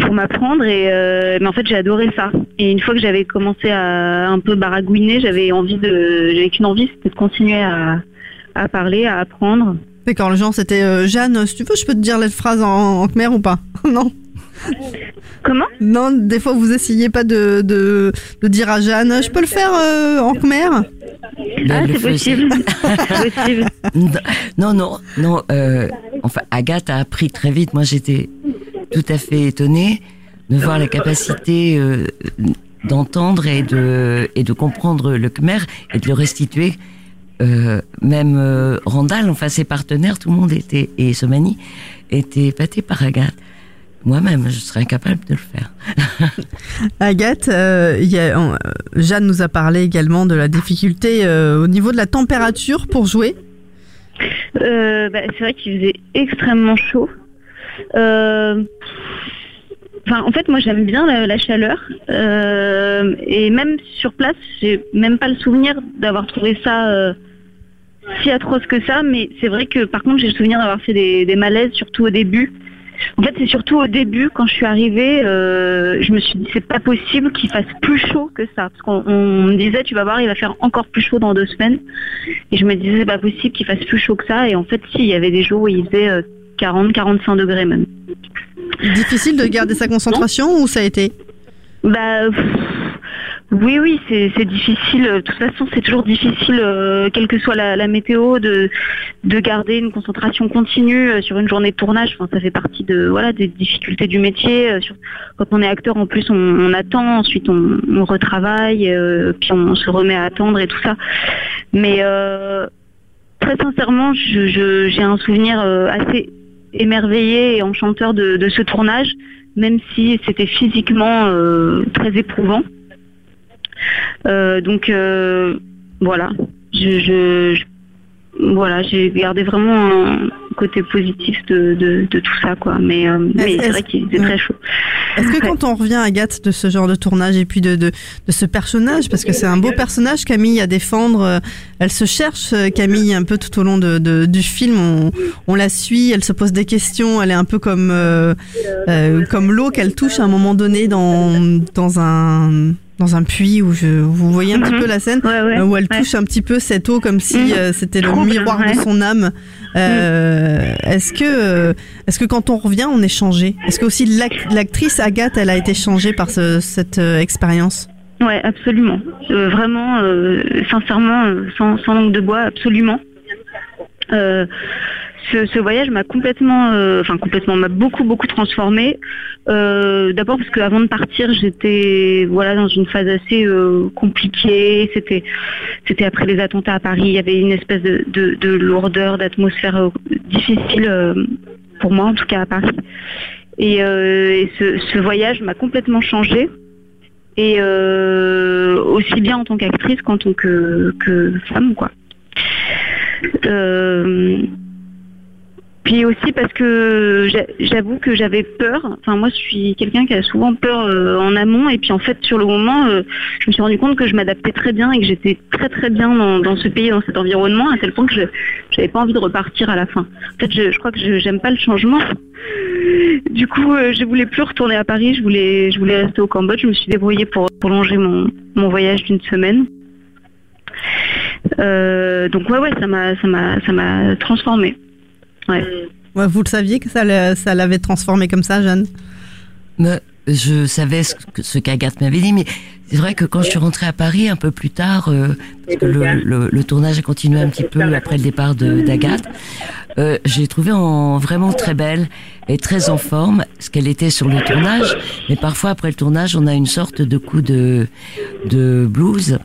pour m'apprendre mais en fait j'ai adoré ça. Et une fois que j'avais commencé à un peu baragouiner, j'avais envie de, j'avais qu'une envie, c'était de continuer à à parler, à apprendre. D'accord, le genre c'était Jeanne, si tu veux, je peux te dire la phrase en, en khmer ou pas? Non? Comment? Non, des fois vous essayez pas de, de, de dire à Jeanne, je peux le faire euh, en khmer? Ah, c'est possible. c'est possible. Non, non, non. Euh, enfin, Agathe a appris très vite. Moi, j'étais tout à fait étonnée de voir la capacité euh, d'entendre et de et de comprendre le khmer et de le restituer. Euh, même euh, Randall, enfin ses partenaires, tout le monde était et Somani était épaté par Agathe. Moi-même, je serais incapable de le faire. Agathe, euh, il y a- euh, Jeanne nous a parlé également de la difficulté euh, au niveau de la température pour jouer. Euh, bah, c'est vrai qu'il faisait extrêmement chaud. Euh, Enfin, en fait, moi, j'aime bien la, la chaleur. Euh, et même sur place, j'ai même pas le souvenir d'avoir trouvé ça euh, si atroce que ça. Mais c'est vrai que, par contre, j'ai le souvenir d'avoir fait des, des malaises, surtout au début. En fait, c'est surtout au début, quand je suis arrivée, euh, je me suis dit, c'est pas possible qu'il fasse plus chaud que ça. Parce qu'on on me disait, tu vas voir, il va faire encore plus chaud dans deux semaines. Et je me disais, c'est pas possible qu'il fasse plus chaud que ça. Et en fait, si, il y avait des jours où il faisait euh, 40, 45 degrés même. Difficile de garder sa concentration ou ça a été? Bah pff, oui, oui, c'est difficile. De toute façon, c'est toujours difficile, euh, quelle que soit la, météo, de, de garder une concentration continue euh, sur une journée de tournage. Enfin, ça fait partie de voilà des difficultés du métier. euh, quand on est acteur, en plus, on, attend, ensuite on, retravaille, puis on, se remet à attendre et tout ça. Mais très sincèrement, j'ai un souvenir assez émerveillé et enchanteur de, ce tournage, même si c'était physiquement très éprouvant. Euh, donc euh, voilà, je, je- je- voilà, j'ai gardé vraiment un côté positif de, de, de tout ça, quoi. Mais, euh, mais c'est vrai qu'il était très chaud. Est-ce que Ouais. quand on revient, Agathe, de ce genre de tournage et puis de, de, de ce personnage, parce que c'est un beau personnage, Camille, à défendre, euh, elle se cherche, Camille, un peu tout au long de, de- du film, on, on la suit, elle se pose des questions, elle est un peu comme, euh, euh, comme l'eau qu'elle touche à un moment donné dans, dans un dans un puits où je, vous voyez un petit Mhm. peu la scène Ouais, ouais, euh, où elle touche un petit peu cette eau comme si Mhm. euh, c'était le miroir de son âme. Euh, Est-ce que est-ce que quand on revient on est changé? Est-ce que aussi l'ac- l'actrice Agathe elle a été changée par ce- cette expérience? Ouais, absolument. Euh, vraiment, sincèrement, sans, sans langue de bois, absolument. Euh, ce, voyage m'a complètement, euh, enfin complètement, m'a beaucoup beaucoup transformée. Euh, D'abord parce qu'avant de partir, j'étais voilà dans une phase assez euh, compliquée. C'était c'était après les attentats à Paris. Il y avait une espèce de, de, de lourdeur, d'atmosphère difficile pour moi en tout cas à Paris. Et, ce, voyage m'a complètement changée et aussi bien en tant qu'actrice qu'en tant que, femme quoi. Puis aussi parce que j'a- j'avoue que j'avais peur. Enfin moi je suis quelqu'un qui a souvent peur euh, en amont et puis en fait sur le moment euh, je me suis rendu compte que je m'adaptais très bien et que j'étais très très bien dans, ce pays, dans cet environnement à tel point que je j'avais pas envie de repartir à la fin. En fait je, crois que je j'aime pas le changement. Du coup, euh, je voulais plus retourner à Paris, je voulais, je voulais rester au Cambodge. Je me suis débrouillée pour prolonger mon, voyage d'une semaine. Donc ouais, ouais, ça m'a transformée. Ouais. Ouais, Vous le saviez que ça, l'a- ça l'avait transformée comme ça, Jeanne? Me- je savais ce que- ce qu'Agathe m'avait dit, mais c'est vrai que quand je suis rentrée à Paris un peu plus tard, euh, parce que le, le- le tournage a continué un petit peu après le départ de- d'Agathe, euh, j'ai trouvé en vraiment très belle et très en forme ce qu'elle était sur le tournage. Mais parfois après le tournage, on a une sorte de coup de de blues.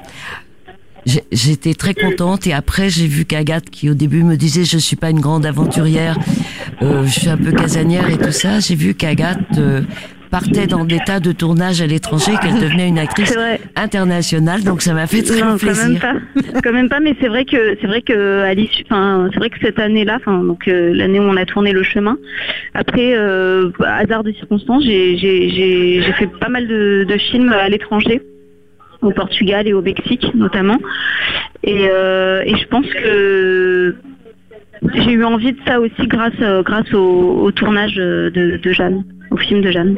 J'étais très contente et après j'ai vu qu'Agathe qui au début me disait je suis pas une grande aventurière, euh, je suis un peu casanière et tout ça. J'ai vu qu'Agathe euh, partait dans des tas de tournages à l'étranger, qu'elle devenait une actrice internationale. Donc ça m'a fait très non, plaisir. Quand même pas. quand même pas, mais c'est vrai que c'est vrai que à l'issue, enfin, c'est vrai que cette année-là, enfin, donc euh, l'année où on a tourné le chemin, après euh, hasard de circonstances, j'ai j'ai j'ai j'ai fait pas mal de, de films à l'étranger au Portugal et au Mexique notamment. Et, euh, et je pense que j'ai eu envie de ça aussi grâce, euh, grâce au, au tournage de, de Jeanne, au film de Jeanne.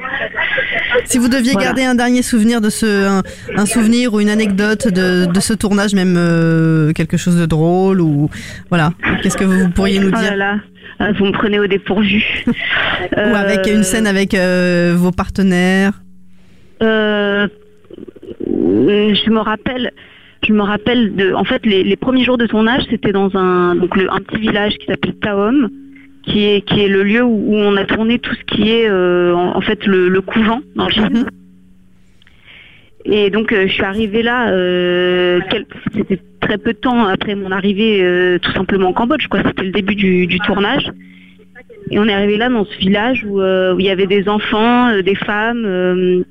Si vous deviez Voilà. garder un dernier souvenir de ce, un, un souvenir ou une anecdote de, de ce tournage, même euh, quelque chose de drôle ou voilà, qu'est-ce que vous pourriez nous Oh dire? là là, ah, vous me prenez au dépourvu. Ou avec une scène avec euh, vos partenaires? Euh, je me rappelle, je me rappelle de, en fait, les, les premiers jours de tournage, c'était dans un, donc le- un petit village qui s'appelle Taom, qui est, qui est le lieu où, où on a tourné tout ce qui est, euh, en, en fait, le, le couvent dans le film. Et donc, euh, je suis arrivée là, euh, c'était très peu de temps après mon arrivée, euh, tout simplement en Cambodge, quoi. C'était le début du, du tournage. Et on est arrivé là dans ce village où, euh, il y avait des enfants, euh, des femmes euh,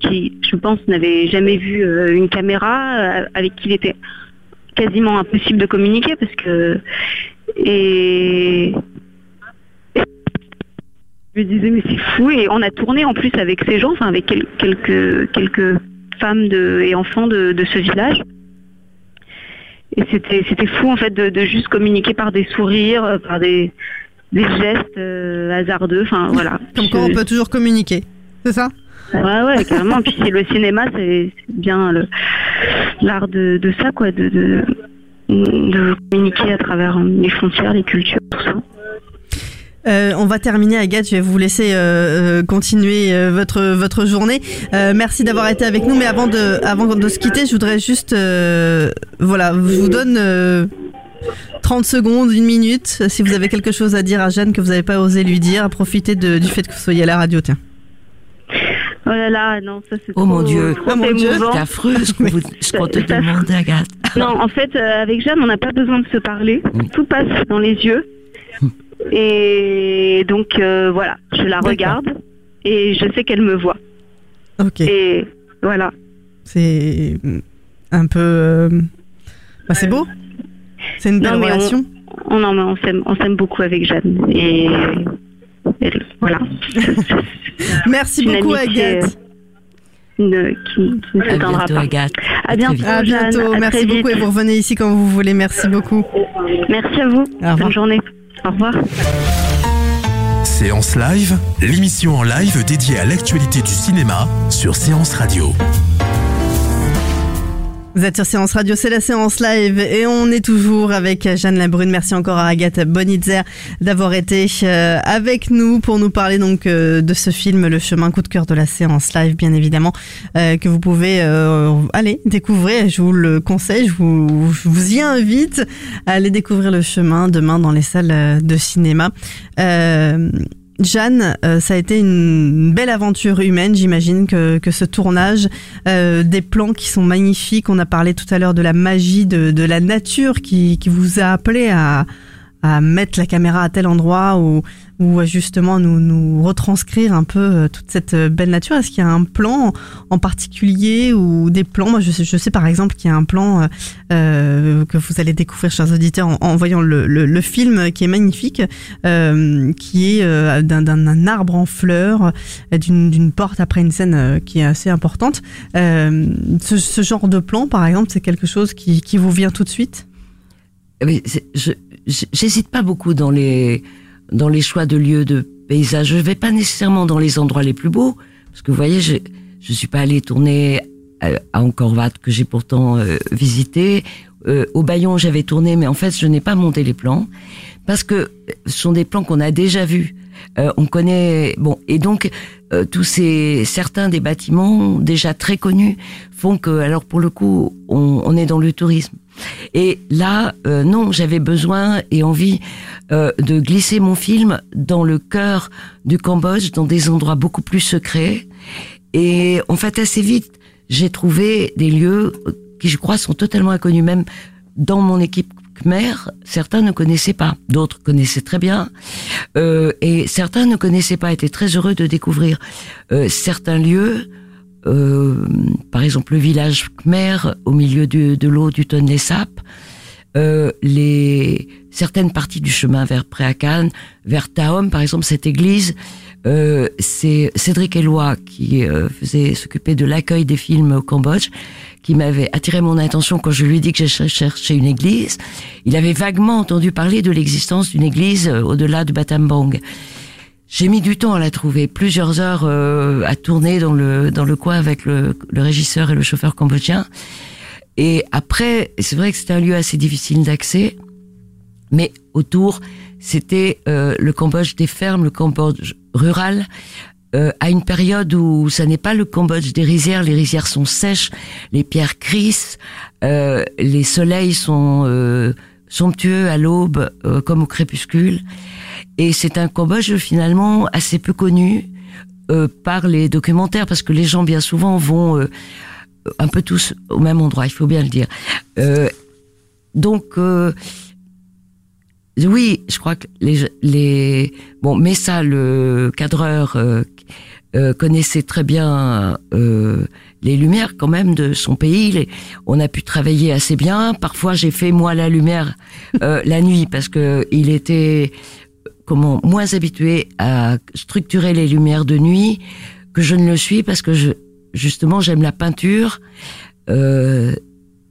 qui, je pense, n'avaient jamais vu une caméra, avec qui il était quasiment impossible de communiquer parce que et je me disais mais c'est fou et on a tourné en plus avec ces gens, enfin avec quel- quelques quelques femmes et enfants de, ce village. Et c'était c'était fou en fait de, juste communiquer par des sourires, par des des gestes euh, hasardeux, enfin voilà. Comme quoi on peut toujours communiquer, c'est ça? Ouais, ouais, carrément. Puis c'est- le cinéma, c'est bien l'art de, de ça, quoi, de, de, de communiquer à travers les frontières, les cultures, tout ça. Euh, on va terminer, Agathe. Je vais vous laisser euh, euh, continuer euh, votre votre journée. Euh, merci d'avoir été avec nous. Mais avant de avant de se quitter, je voudrais juste euh, voilà, je vous donne euh, 30 secondes, une minute, si vous avez quelque chose à dire à Jeanne que vous n'avez pas osé lui dire. Profitez de, du fait que vous soyez à la radio. Tiens. Oh là là, non, ça c'est Oh mon Dieu, trop oh mon Dieu, c'est affreux ce qu'on qu'on te Ça- demande, Agathe. Non, en fait, euh, avec Jeanne, on n'a pas besoin de se parler. Tout passe dans les yeux. Et donc, euh, voilà, je la regarde et je sais qu'elle me voit. Ok. Et voilà. C'est un peu. euh, bah, c'est beau. C'est une belle Non, on- relation. On, non, mais on s'aime, on s'aime beaucoup avec Jeanne. Et, et voilà. Merci Une beaucoup, Agathe. une- qui, qui ne À s'éteindra pas. Agathe. À bientôt, À bientôt. À Merci beaucoup vite. et vous revenez ici quand vous voulez. Merci beaucoup. Merci à vous. Bonne journée. Au revoir. Séance Live, l'émission en live dédiée à l'actualité du cinéma sur Séance Radio. Vous êtes sur Séance Radio, c'est la séance live et on est toujours avec Jeanne Labrune. Merci encore à Agathe Bonitzer d'avoir été euh, avec nous pour nous parler donc euh, de ce film Le chemin coup de cœur de la séance live, bien évidemment, euh, que vous pouvez euh, aller découvrir. Je vous le conseille, je vous, je vous y invite à aller découvrir le chemin demain dans les salles de cinéma. Euh, Jeanne, euh, ça a été une belle aventure humaine, j'imagine que, ce tournage, euh, des plans qui sont magnifiques. On a parlé tout à l'heure de la magie de, la nature qui vous a appelé à, à mettre la caméra à tel endroit ou, ou justement nous, nous retranscrire un peu euh, toute cette euh, belle nature. Est-ce qu'il y a un plan en particulier ou des plans? Moi, je sais, je sais par exemple qu'il y a un plan euh, euh, que vous allez découvrir, chers auditeurs, en, voyant le, le, le film qui est magnifique, euh, qui est euh, d'un- arbre en fleurs, d'une porte après une scène qui est assez importante. Ce, ce genre de plan, par exemple, c'est quelque chose qui, qui vous vient tout de suite? Mais je- j'hésite pas beaucoup dans les dans les choix de lieux de paysages. Je vais pas nécessairement dans les endroits les plus beaux parce que vous voyez, je je suis pas allée tourner à, à Angkor-Wat que j'ai pourtant euh, visité. Euh, au Bayon, j'avais tourné, mais en fait, je n'ai pas monté les plans parce que ce sont des plans qu'on a déjà vus. Euh, on connaît bon et donc euh, tous ces certains des bâtiments déjà très connus font que alors pour le coup on, on est dans le tourisme et là euh, non j'avais besoin et envie euh, de glisser mon film dans le cœur du Cambodge dans des endroits beaucoup plus secrets. Et en fait assez vite j'ai trouvé des lieux qui je crois sont totalement inconnus. Même dans mon équipe khmer, certains ne connaissaient pas, d'autres connaissaient très bien, euh, et certains ne connaissaient pas, étaient très heureux de découvrir certains lieux, euh, par exemple le village khmer au milieu de l'eau du Tonlé Sap, euh, les certaines parties du chemin vers Préacan, vers Taom, par exemple cette église. euh, c'est Cédric Eloi qui euh, faisait s'occuper de l'accueil des films au Cambodge, qui m'avait attiré mon attention quand je lui ai dit que je cher- cherchais une église. Il avait vaguement entendu parler de l'existence d'une église euh, au-delà du Batambang. J'ai mis du temps à la trouver, plusieurs heures euh, à tourner dans le dans le coin avec le, le régisseur et le chauffeur cambodgien. Et après, c'est vrai que c'était un lieu assez difficile d'accès, mais autour, c'était euh, le Cambodge des fermes, le Cambodge rural, euh, à une période où ça n'est pas le Cambodge des rizières, les rizières sont sèches, les pierres crissent, euh, les soleils sont euh, somptueux à l'aube euh, comme au crépuscule. Et c'est un Cambodge finalement assez peu connu euh, par les documentaires, parce que les gens bien souvent vont euh, un peu tous au même endroit, il faut bien le dire. Euh, donc, euh, oui, je crois que les, les bon, Messa, le cadreur, euh, euh, connaissait très bien les lumières quand même de son pays. On a pu travailler assez bien. Parfois, j'ai fait moi la lumière euh, la nuit parce que il était comment moins habitué à structurer les lumières de nuit que je ne le suis parce que je justement j'aime la peinture. Euh,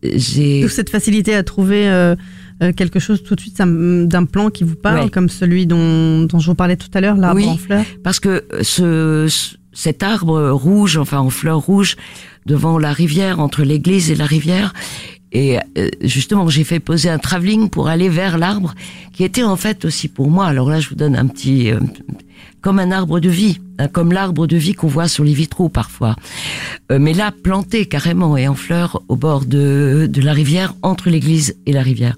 j'ai cette facilité à trouver euh, euh, quelque chose tout de suite d'un plan qui vous parle, Ouais. comme celui dont, dont je vous parlais tout à l'heure, l'arbre Oui. en fleurs. parce que ce- cet arbre rouge, enfin en fleurs rouges, devant la rivière, entre l'église et la rivière, et euh, justement j'ai fait poser un travelling pour aller vers l'arbre, qui était en fait aussi pour moi. Alors là, je vous donne un petit, euh, comme un arbre de vie, hein, comme l'arbre de vie qu'on voit sur les vitraux parfois, Euh, mais là planté carrément et en fleurs au bord de, de la rivière, entre l'église et la rivière.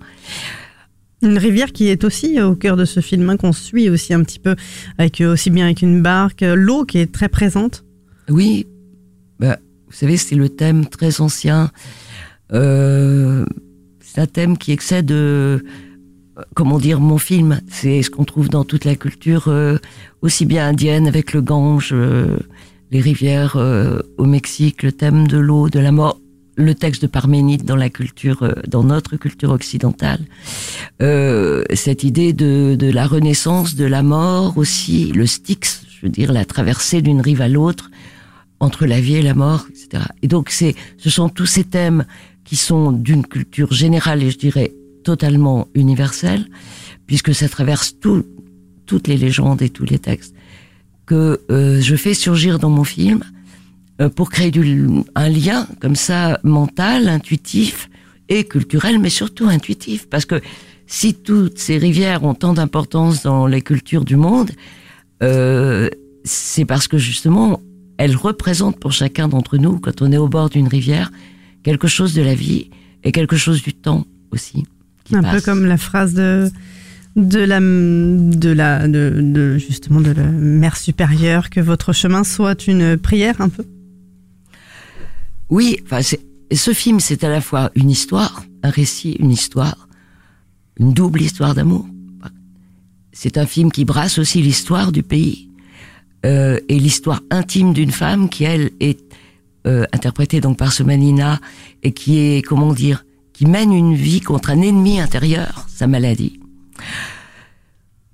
Une rivière qui est aussi au cœur de ce film, hein, qu'on suit aussi un petit peu, avec euh, aussi bien avec une barque, euh, l'eau qui est très présente. Oui, bah, vous savez, c'est le thème très ancien. Euh, c'est un thème qui excède, euh, comment dire, mon film. C'est ce qu'on trouve dans toute la culture, euh, aussi bien indienne avec le Gange, les rivières au Mexique, le thème de l'eau, de la mort, le texte de Parménide dans la culture, dans notre culture occidentale. Euh, cette idée de, de la renaissance, de la mort aussi, le Styx, je veux dire la traversée d'une rive à l'autre entre la vie et la mort, etc. Et donc c'est, ce sont tous ces thèmes qui sont d'une culture générale et je dirais totalement universelle, puisque ça traverse tout, toutes les légendes et tous les textes que euh, je fais surgir dans mon film euh, pour créer du, un lien comme ça mental, intuitif et culturel, mais surtout intuitif, parce que si toutes ces rivières ont tant d'importance dans les cultures du monde, euh, c'est parce que justement elles représentent pour chacun d'entre nous, quand on est au bord d'une rivière, quelque chose de la vie et quelque chose du temps aussi. qui Un peu comme la phrase de de la de la de, de- justement de la mère supérieure que votre chemin soit une prière un peu. Oui, enfin, c'est- ce film, c'est à la fois une histoire, un récit, une histoire, une double histoire d'amour. C'est un film qui brasse aussi l'histoire du pays euh, et l'histoire intime d'une femme qui, elle, est euh, interprétée donc par Somanina et qui est, comment dire, qui mène une vie contre un ennemi intérieur, sa maladie.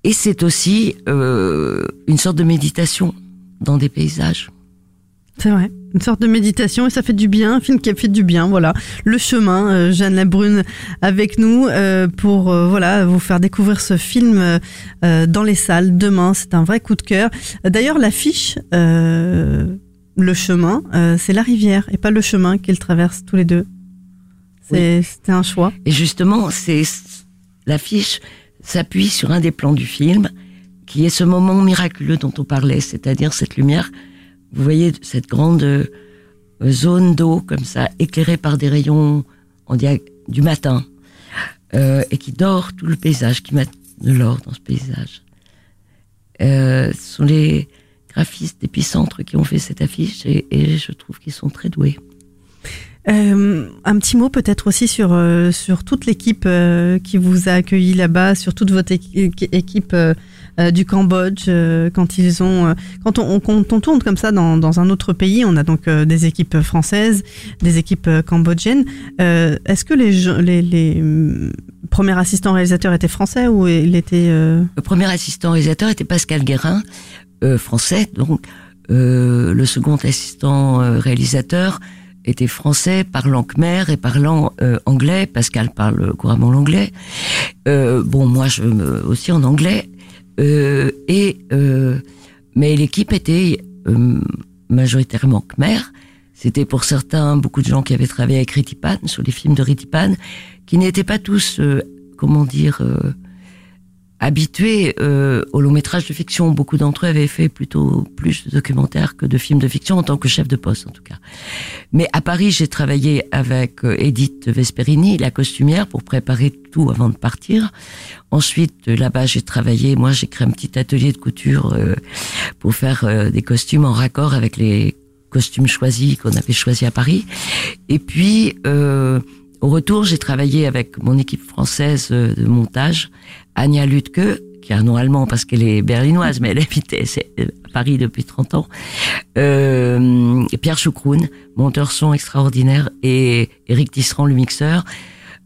Et c'est aussi euh, une sorte de méditation dans des paysages. C'est vrai, une sorte de méditation et ça fait du bien, un film qui a fait du bien, voilà. Le chemin, euh, Jeanne Labrune avec nous euh, pour voilà vous faire découvrir ce film dans les salles demain. C'est un vrai coup de cœur. D'ailleurs, l'affiche, le chemin, euh, c'est la rivière et pas le chemin qu'ils traversent tous les deux. C'était un choix. Et justement, c'est l'affiche s'appuie sur un des plans du film, qui est ce moment miraculeux dont on parlait, c'est-à-dire cette lumière. Vous voyez cette grande euh, zone d'eau comme ça, éclairée par des rayons en du matin, euh, et qui dort tout le paysage, qui met de l'or dans ce paysage. Ce sont les graphistes d'épicentre qui ont fait cette affiche, et, et je trouve qu'ils sont très doués. Euh, un petit mot peut-être aussi sur euh, sur toute l'équipe euh, qui vous a accueilli là-bas, sur toute votre équi- équipe du Cambodge quand ils ont quand on, on- quand on tourne comme ça dans, dans un autre pays, on a donc des équipes françaises, des équipes cambodgiennes. Est-ce que les, les les hum, premiers assistants réalisateurs étaient français ou il était Le premier assistant réalisateur était Pascal Guérin, français, donc euh, le second assistant euh, réalisateur était français, parlant khmer et parlant euh, anglais. Pascal parle couramment l'anglais. Euh, bon, moi je me- aussi en anglais. Euh, et euh, mais l'équipe était euh, majoritairement khmer. C'était pour certains beaucoup de gens qui avaient travaillé avec Ritipan sur les films de Ritipan, qui n'étaient pas tous, euh, comment dire, euh, habitués euh, au long métrage de fiction. Beaucoup d'entre eux avaient fait plutôt plus de documentaires que de films de fiction en tant que chef de poste en tout cas. Mais à Paris, j'ai travaillé avec euh, Edith Vesperini, la costumière, pour préparer tout avant de partir. Ensuite, euh, là-bas, j'ai travaillé. Moi, j'ai créé un petit atelier de couture euh, pour faire euh, des costumes en raccord avec les costumes choisis qu'on avait choisis à Paris. Et puis, euh, au retour, j'ai travaillé avec mon équipe française de montage, Anya Lutke, qui a un nom allemand parce qu'elle est berlinoise, mais elle habitait à Paris depuis 30 ans. Euh, Pierre Choucroune, monteur son extraordinaire, et Eric Tisserand, le mixeur,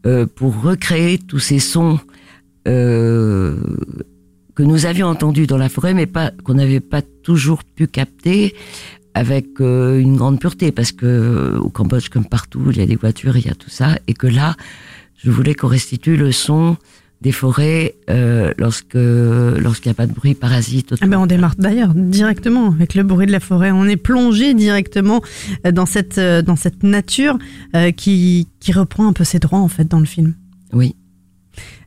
euh, pour recréer tous ces sons euh, que nous avions entendus dans la forêt, mais pas qu'on n'avait pas toujours pu capter avec euh, une grande pureté, parce que au Cambodge, comme partout, il y a des voitures, il y a tout ça, et que là, je voulais qu'on restitue le son des forêts euh, lorsque lorsqu'il n'y a pas de bruit parasite. Ah ben on démarre d'ailleurs directement avec le bruit de la forêt. On est plongé directement euh, dans cette euh, dans cette nature euh, qui qui reprend un peu ses droits en fait dans le film. Oui.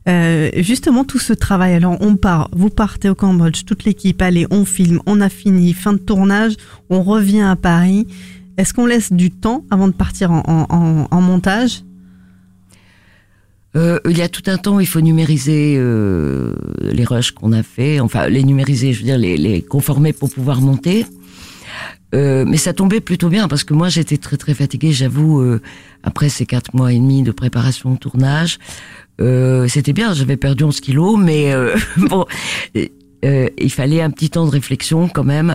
Euh, justement tout ce travail. Alors on part, vous partez au Cambodge, toute l'équipe, allez, on filme, on a fini, fin de tournage, on revient à Paris. Est-ce qu'on laisse du temps avant de partir en- en- en montage? Euh, il y a tout un temps, il faut numériser euh, les rushs qu'on a fait, enfin les numériser, je veux dire les, les conformer pour pouvoir monter. Euh, mais ça tombait plutôt bien parce que moi j'étais très très fatiguée, j'avoue, euh, après ces quatre mois et demi de préparation au tournage. Euh, C'était bien, j'avais perdu 11 kilos, mais euh, bon, il fallait un petit temps de réflexion quand même.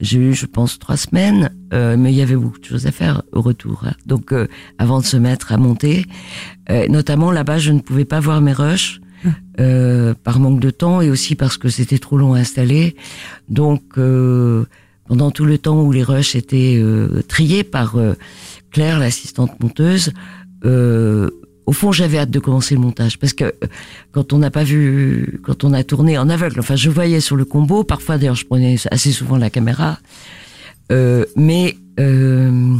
J'ai eu, je pense, trois semaines, euh, mais il y avait beaucoup de choses à faire au retour. hein. Donc, euh, avant de se mettre à monter, euh, notamment là-bas, je ne pouvais pas voir mes rushs euh, par manque de temps et aussi parce que c'était trop long à installer. Donc, euh, pendant tout le temps où les rushs étaient euh, triés par Claire, l'assistante monteuse, euh, au fond, j'avais hâte de commencer le montage parce que euh, quand on n'a pas vu, quand on a tourné en aveugle, enfin, je voyais sur le combo. Parfois, d'ailleurs, je prenais assez souvent la caméra, euh, mais euh,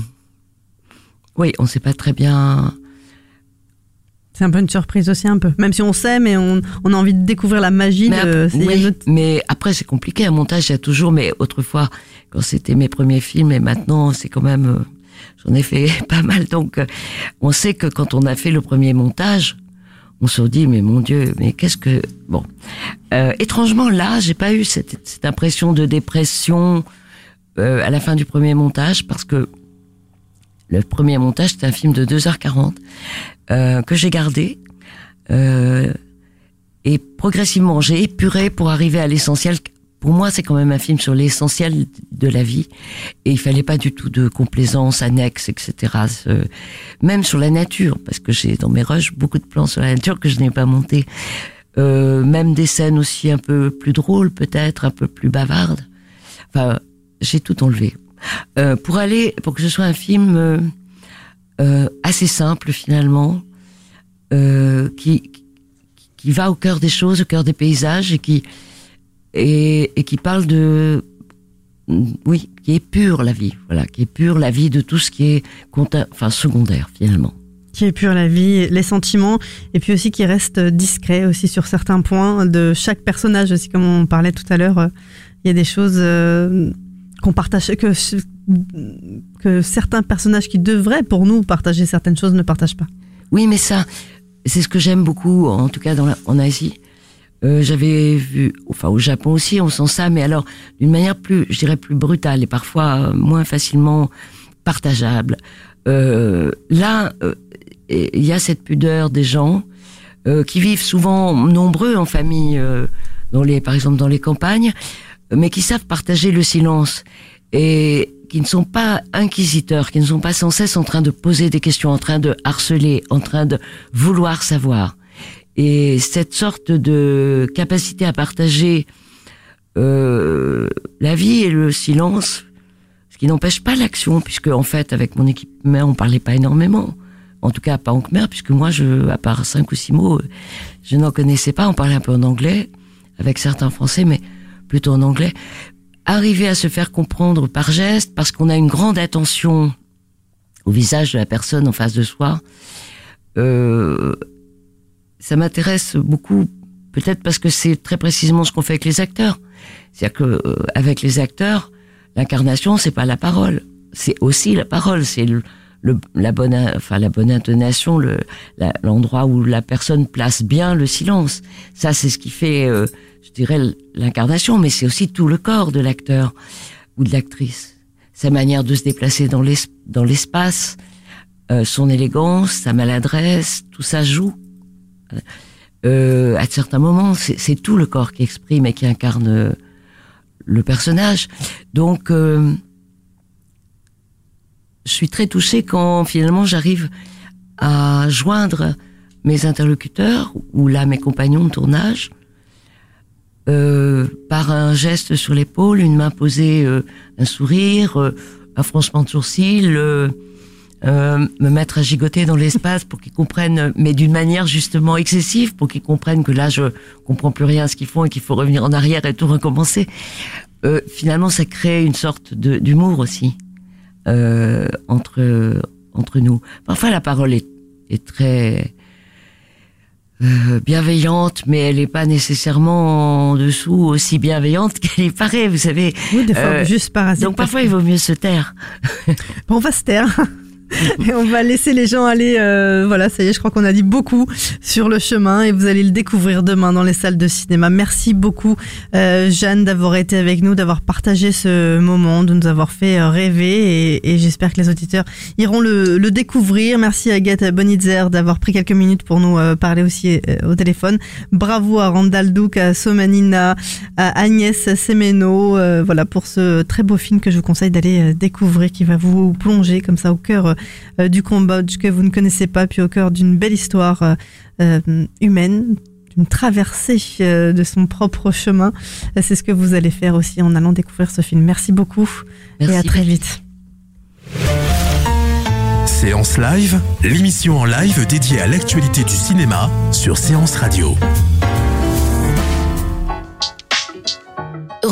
oui, on sait pas très bien. C'est un peu une surprise aussi un peu. Même si on sait, mais on, on a envie de découvrir la magie Mais, de. ap- c'est- il y a oui, une autre- mais après, c'est compliqué. Un montage, il y a toujours, mais autrefois, quand c'était mes premiers films, et maintenant, c'est quand même, j'en ai fait pas mal. Donc, euh, on sait que quand on a fait le premier montage, on se dit, mais mon Dieu, mais qu'est-ce que, bon. Euh, étrangement, là, j'ai pas eu cette, cette impression de dépression euh, à la fin du premier montage, parce que le premier montage, c'était un film de 2h40 euh, que j'ai gardé. Euh, et progressivement, j'ai épuré pour arriver à l'essentiel. Pour moi, c'est quand même un film sur l'essentiel de la vie. Et il fallait pas du tout de complaisance annexe, etc. Même sur la nature, parce que j'ai dans mes rushs beaucoup de plans sur la nature que je n'ai pas monté. Euh, même des scènes aussi un peu plus drôles, peut-être, un peu plus bavardes. Enfin, j'ai tout enlevé. Euh, pour aller, pour que ce soit un film euh, euh, assez simple finalement, euh, qui, qui va au cœur des choses, au cœur des paysages et qui et, et qui parle de oui, qui est pure la vie, voilà, qui est pure la vie de tout ce qui est enfin secondaire finalement. qui épure la vie, les sentiments, et puis aussi qui reste discret aussi sur certains points de chaque personnage aussi, comme on parlait tout à l'heure. euh, Il y a des choses euh, qu'on partage, que, que certains personnages qui devraient pour nous partager certaines choses ne partagent pas. Oui, mais ça, c'est ce que j'aime beaucoup, en tout cas dans la- en Asie. Euh, J'avais vu, enfin au Japon aussi, on sent ça, mais alors d'une manière plus, je dirais plus brutale et parfois euh, moins facilement partageable. euh, là, euh, il y a cette pudeur des gens euh, qui vivent souvent nombreux en famille, dans les, par exemple dans les campagnes, mais qui savent partager le silence et qui ne sont pas inquisiteurs, qui ne sont pas sans cesse en train de poser des questions, en train de harceler, en train de vouloir savoir. Et cette sorte de capacité à partager euh, la vie et le silence, ce qui n'empêche pas l'action, puisque en fait, avec mon équipe mère, on parlait pas énormément. En tout cas, pas en khmer, puisque moi, je, à part cinq ou six mots, je n'en connaissais pas. On parlait un peu en anglais, avec certains français, mais plutôt en anglais. Arriver à se faire comprendre par geste, parce qu'on a une grande attention au visage de la personne en face de soi, euh, ça m'intéresse beaucoup, peut-être parce que c'est très précisément ce qu'on fait avec les acteurs. C'est-à-dire que euh, avec les acteurs, l'incarnation, c'est pas la parole, c'est aussi la parole, c'est le, le- la bonne, enfin la bonne intonation, le, l'endroit où la personne place bien le silence. Ça, c'est ce qui fait, euh, je dirais, l'incarnation, mais c'est aussi tout le corps de l'acteur ou de l'actrice. Sa manière de se déplacer dans dans l'espace, euh, son élégance, sa maladresse, tout ça joue. Euh, à certains moments, c'est tout le corps qui exprime et qui incarne euh, le personnage. Donc, euh, je suis très touchée quand finalement j'arrive à joindre mes interlocuteurs ou là mes compagnons de tournage euh, par un geste sur l'épaule, une main posée, euh, un sourire, euh, un froncement de sourcils, euh, me mettre à gigoter dans l'espace pour qu'ils comprennent, mais d'une manière justement excessive, pour qu'ils comprennent que là je comprends plus rien à ce qu'ils font et qu'il faut revenir en arrière et tout recommencer. Euh, finalement, ça crée une sorte de- d'humour aussi euh, entre entre nous. Parfois, la parole est, est très euh, bienveillante, mais elle n'est pas nécessairement en dessous aussi bienveillante qu'elle y paraît, vous savez. Oui, des fois, Euh, juste parasite. Donc parfois, il vaut mieux se taire. Bon, on va se taire. Et on va laisser les gens aller. euh, voilà, ça y est, je crois qu'on a dit beaucoup sur le chemin et vous allez le découvrir demain dans les salles de cinéma. Merci beaucoup, euh, Jeanne, d'avoir été avec nous, d'avoir partagé ce moment, de nous avoir fait euh, rêver et, et j'espère que les auditeurs iront le, le découvrir. Merci à Agathe Bonitzer d'avoir pris quelques minutes pour nous euh, parler aussi euh, au téléphone. Bravo à Randall Duke, à Somanina, à Agnès Semeno, euh, voilà pour ce très beau film que je vous conseille d'aller découvrir, qui va vous plonger comme ça au cœur du Cambodge que vous ne connaissez pas, puis au cœur d'une belle histoire euh, euh, humaine d'une traversée euh, de son propre chemin. Euh, C'est ce que vous allez faire aussi en allant découvrir ce film. Merci beaucoup et à très vite. Séance Live, l'émission en live dédiée à l'actualité du cinéma sur Séance Radio.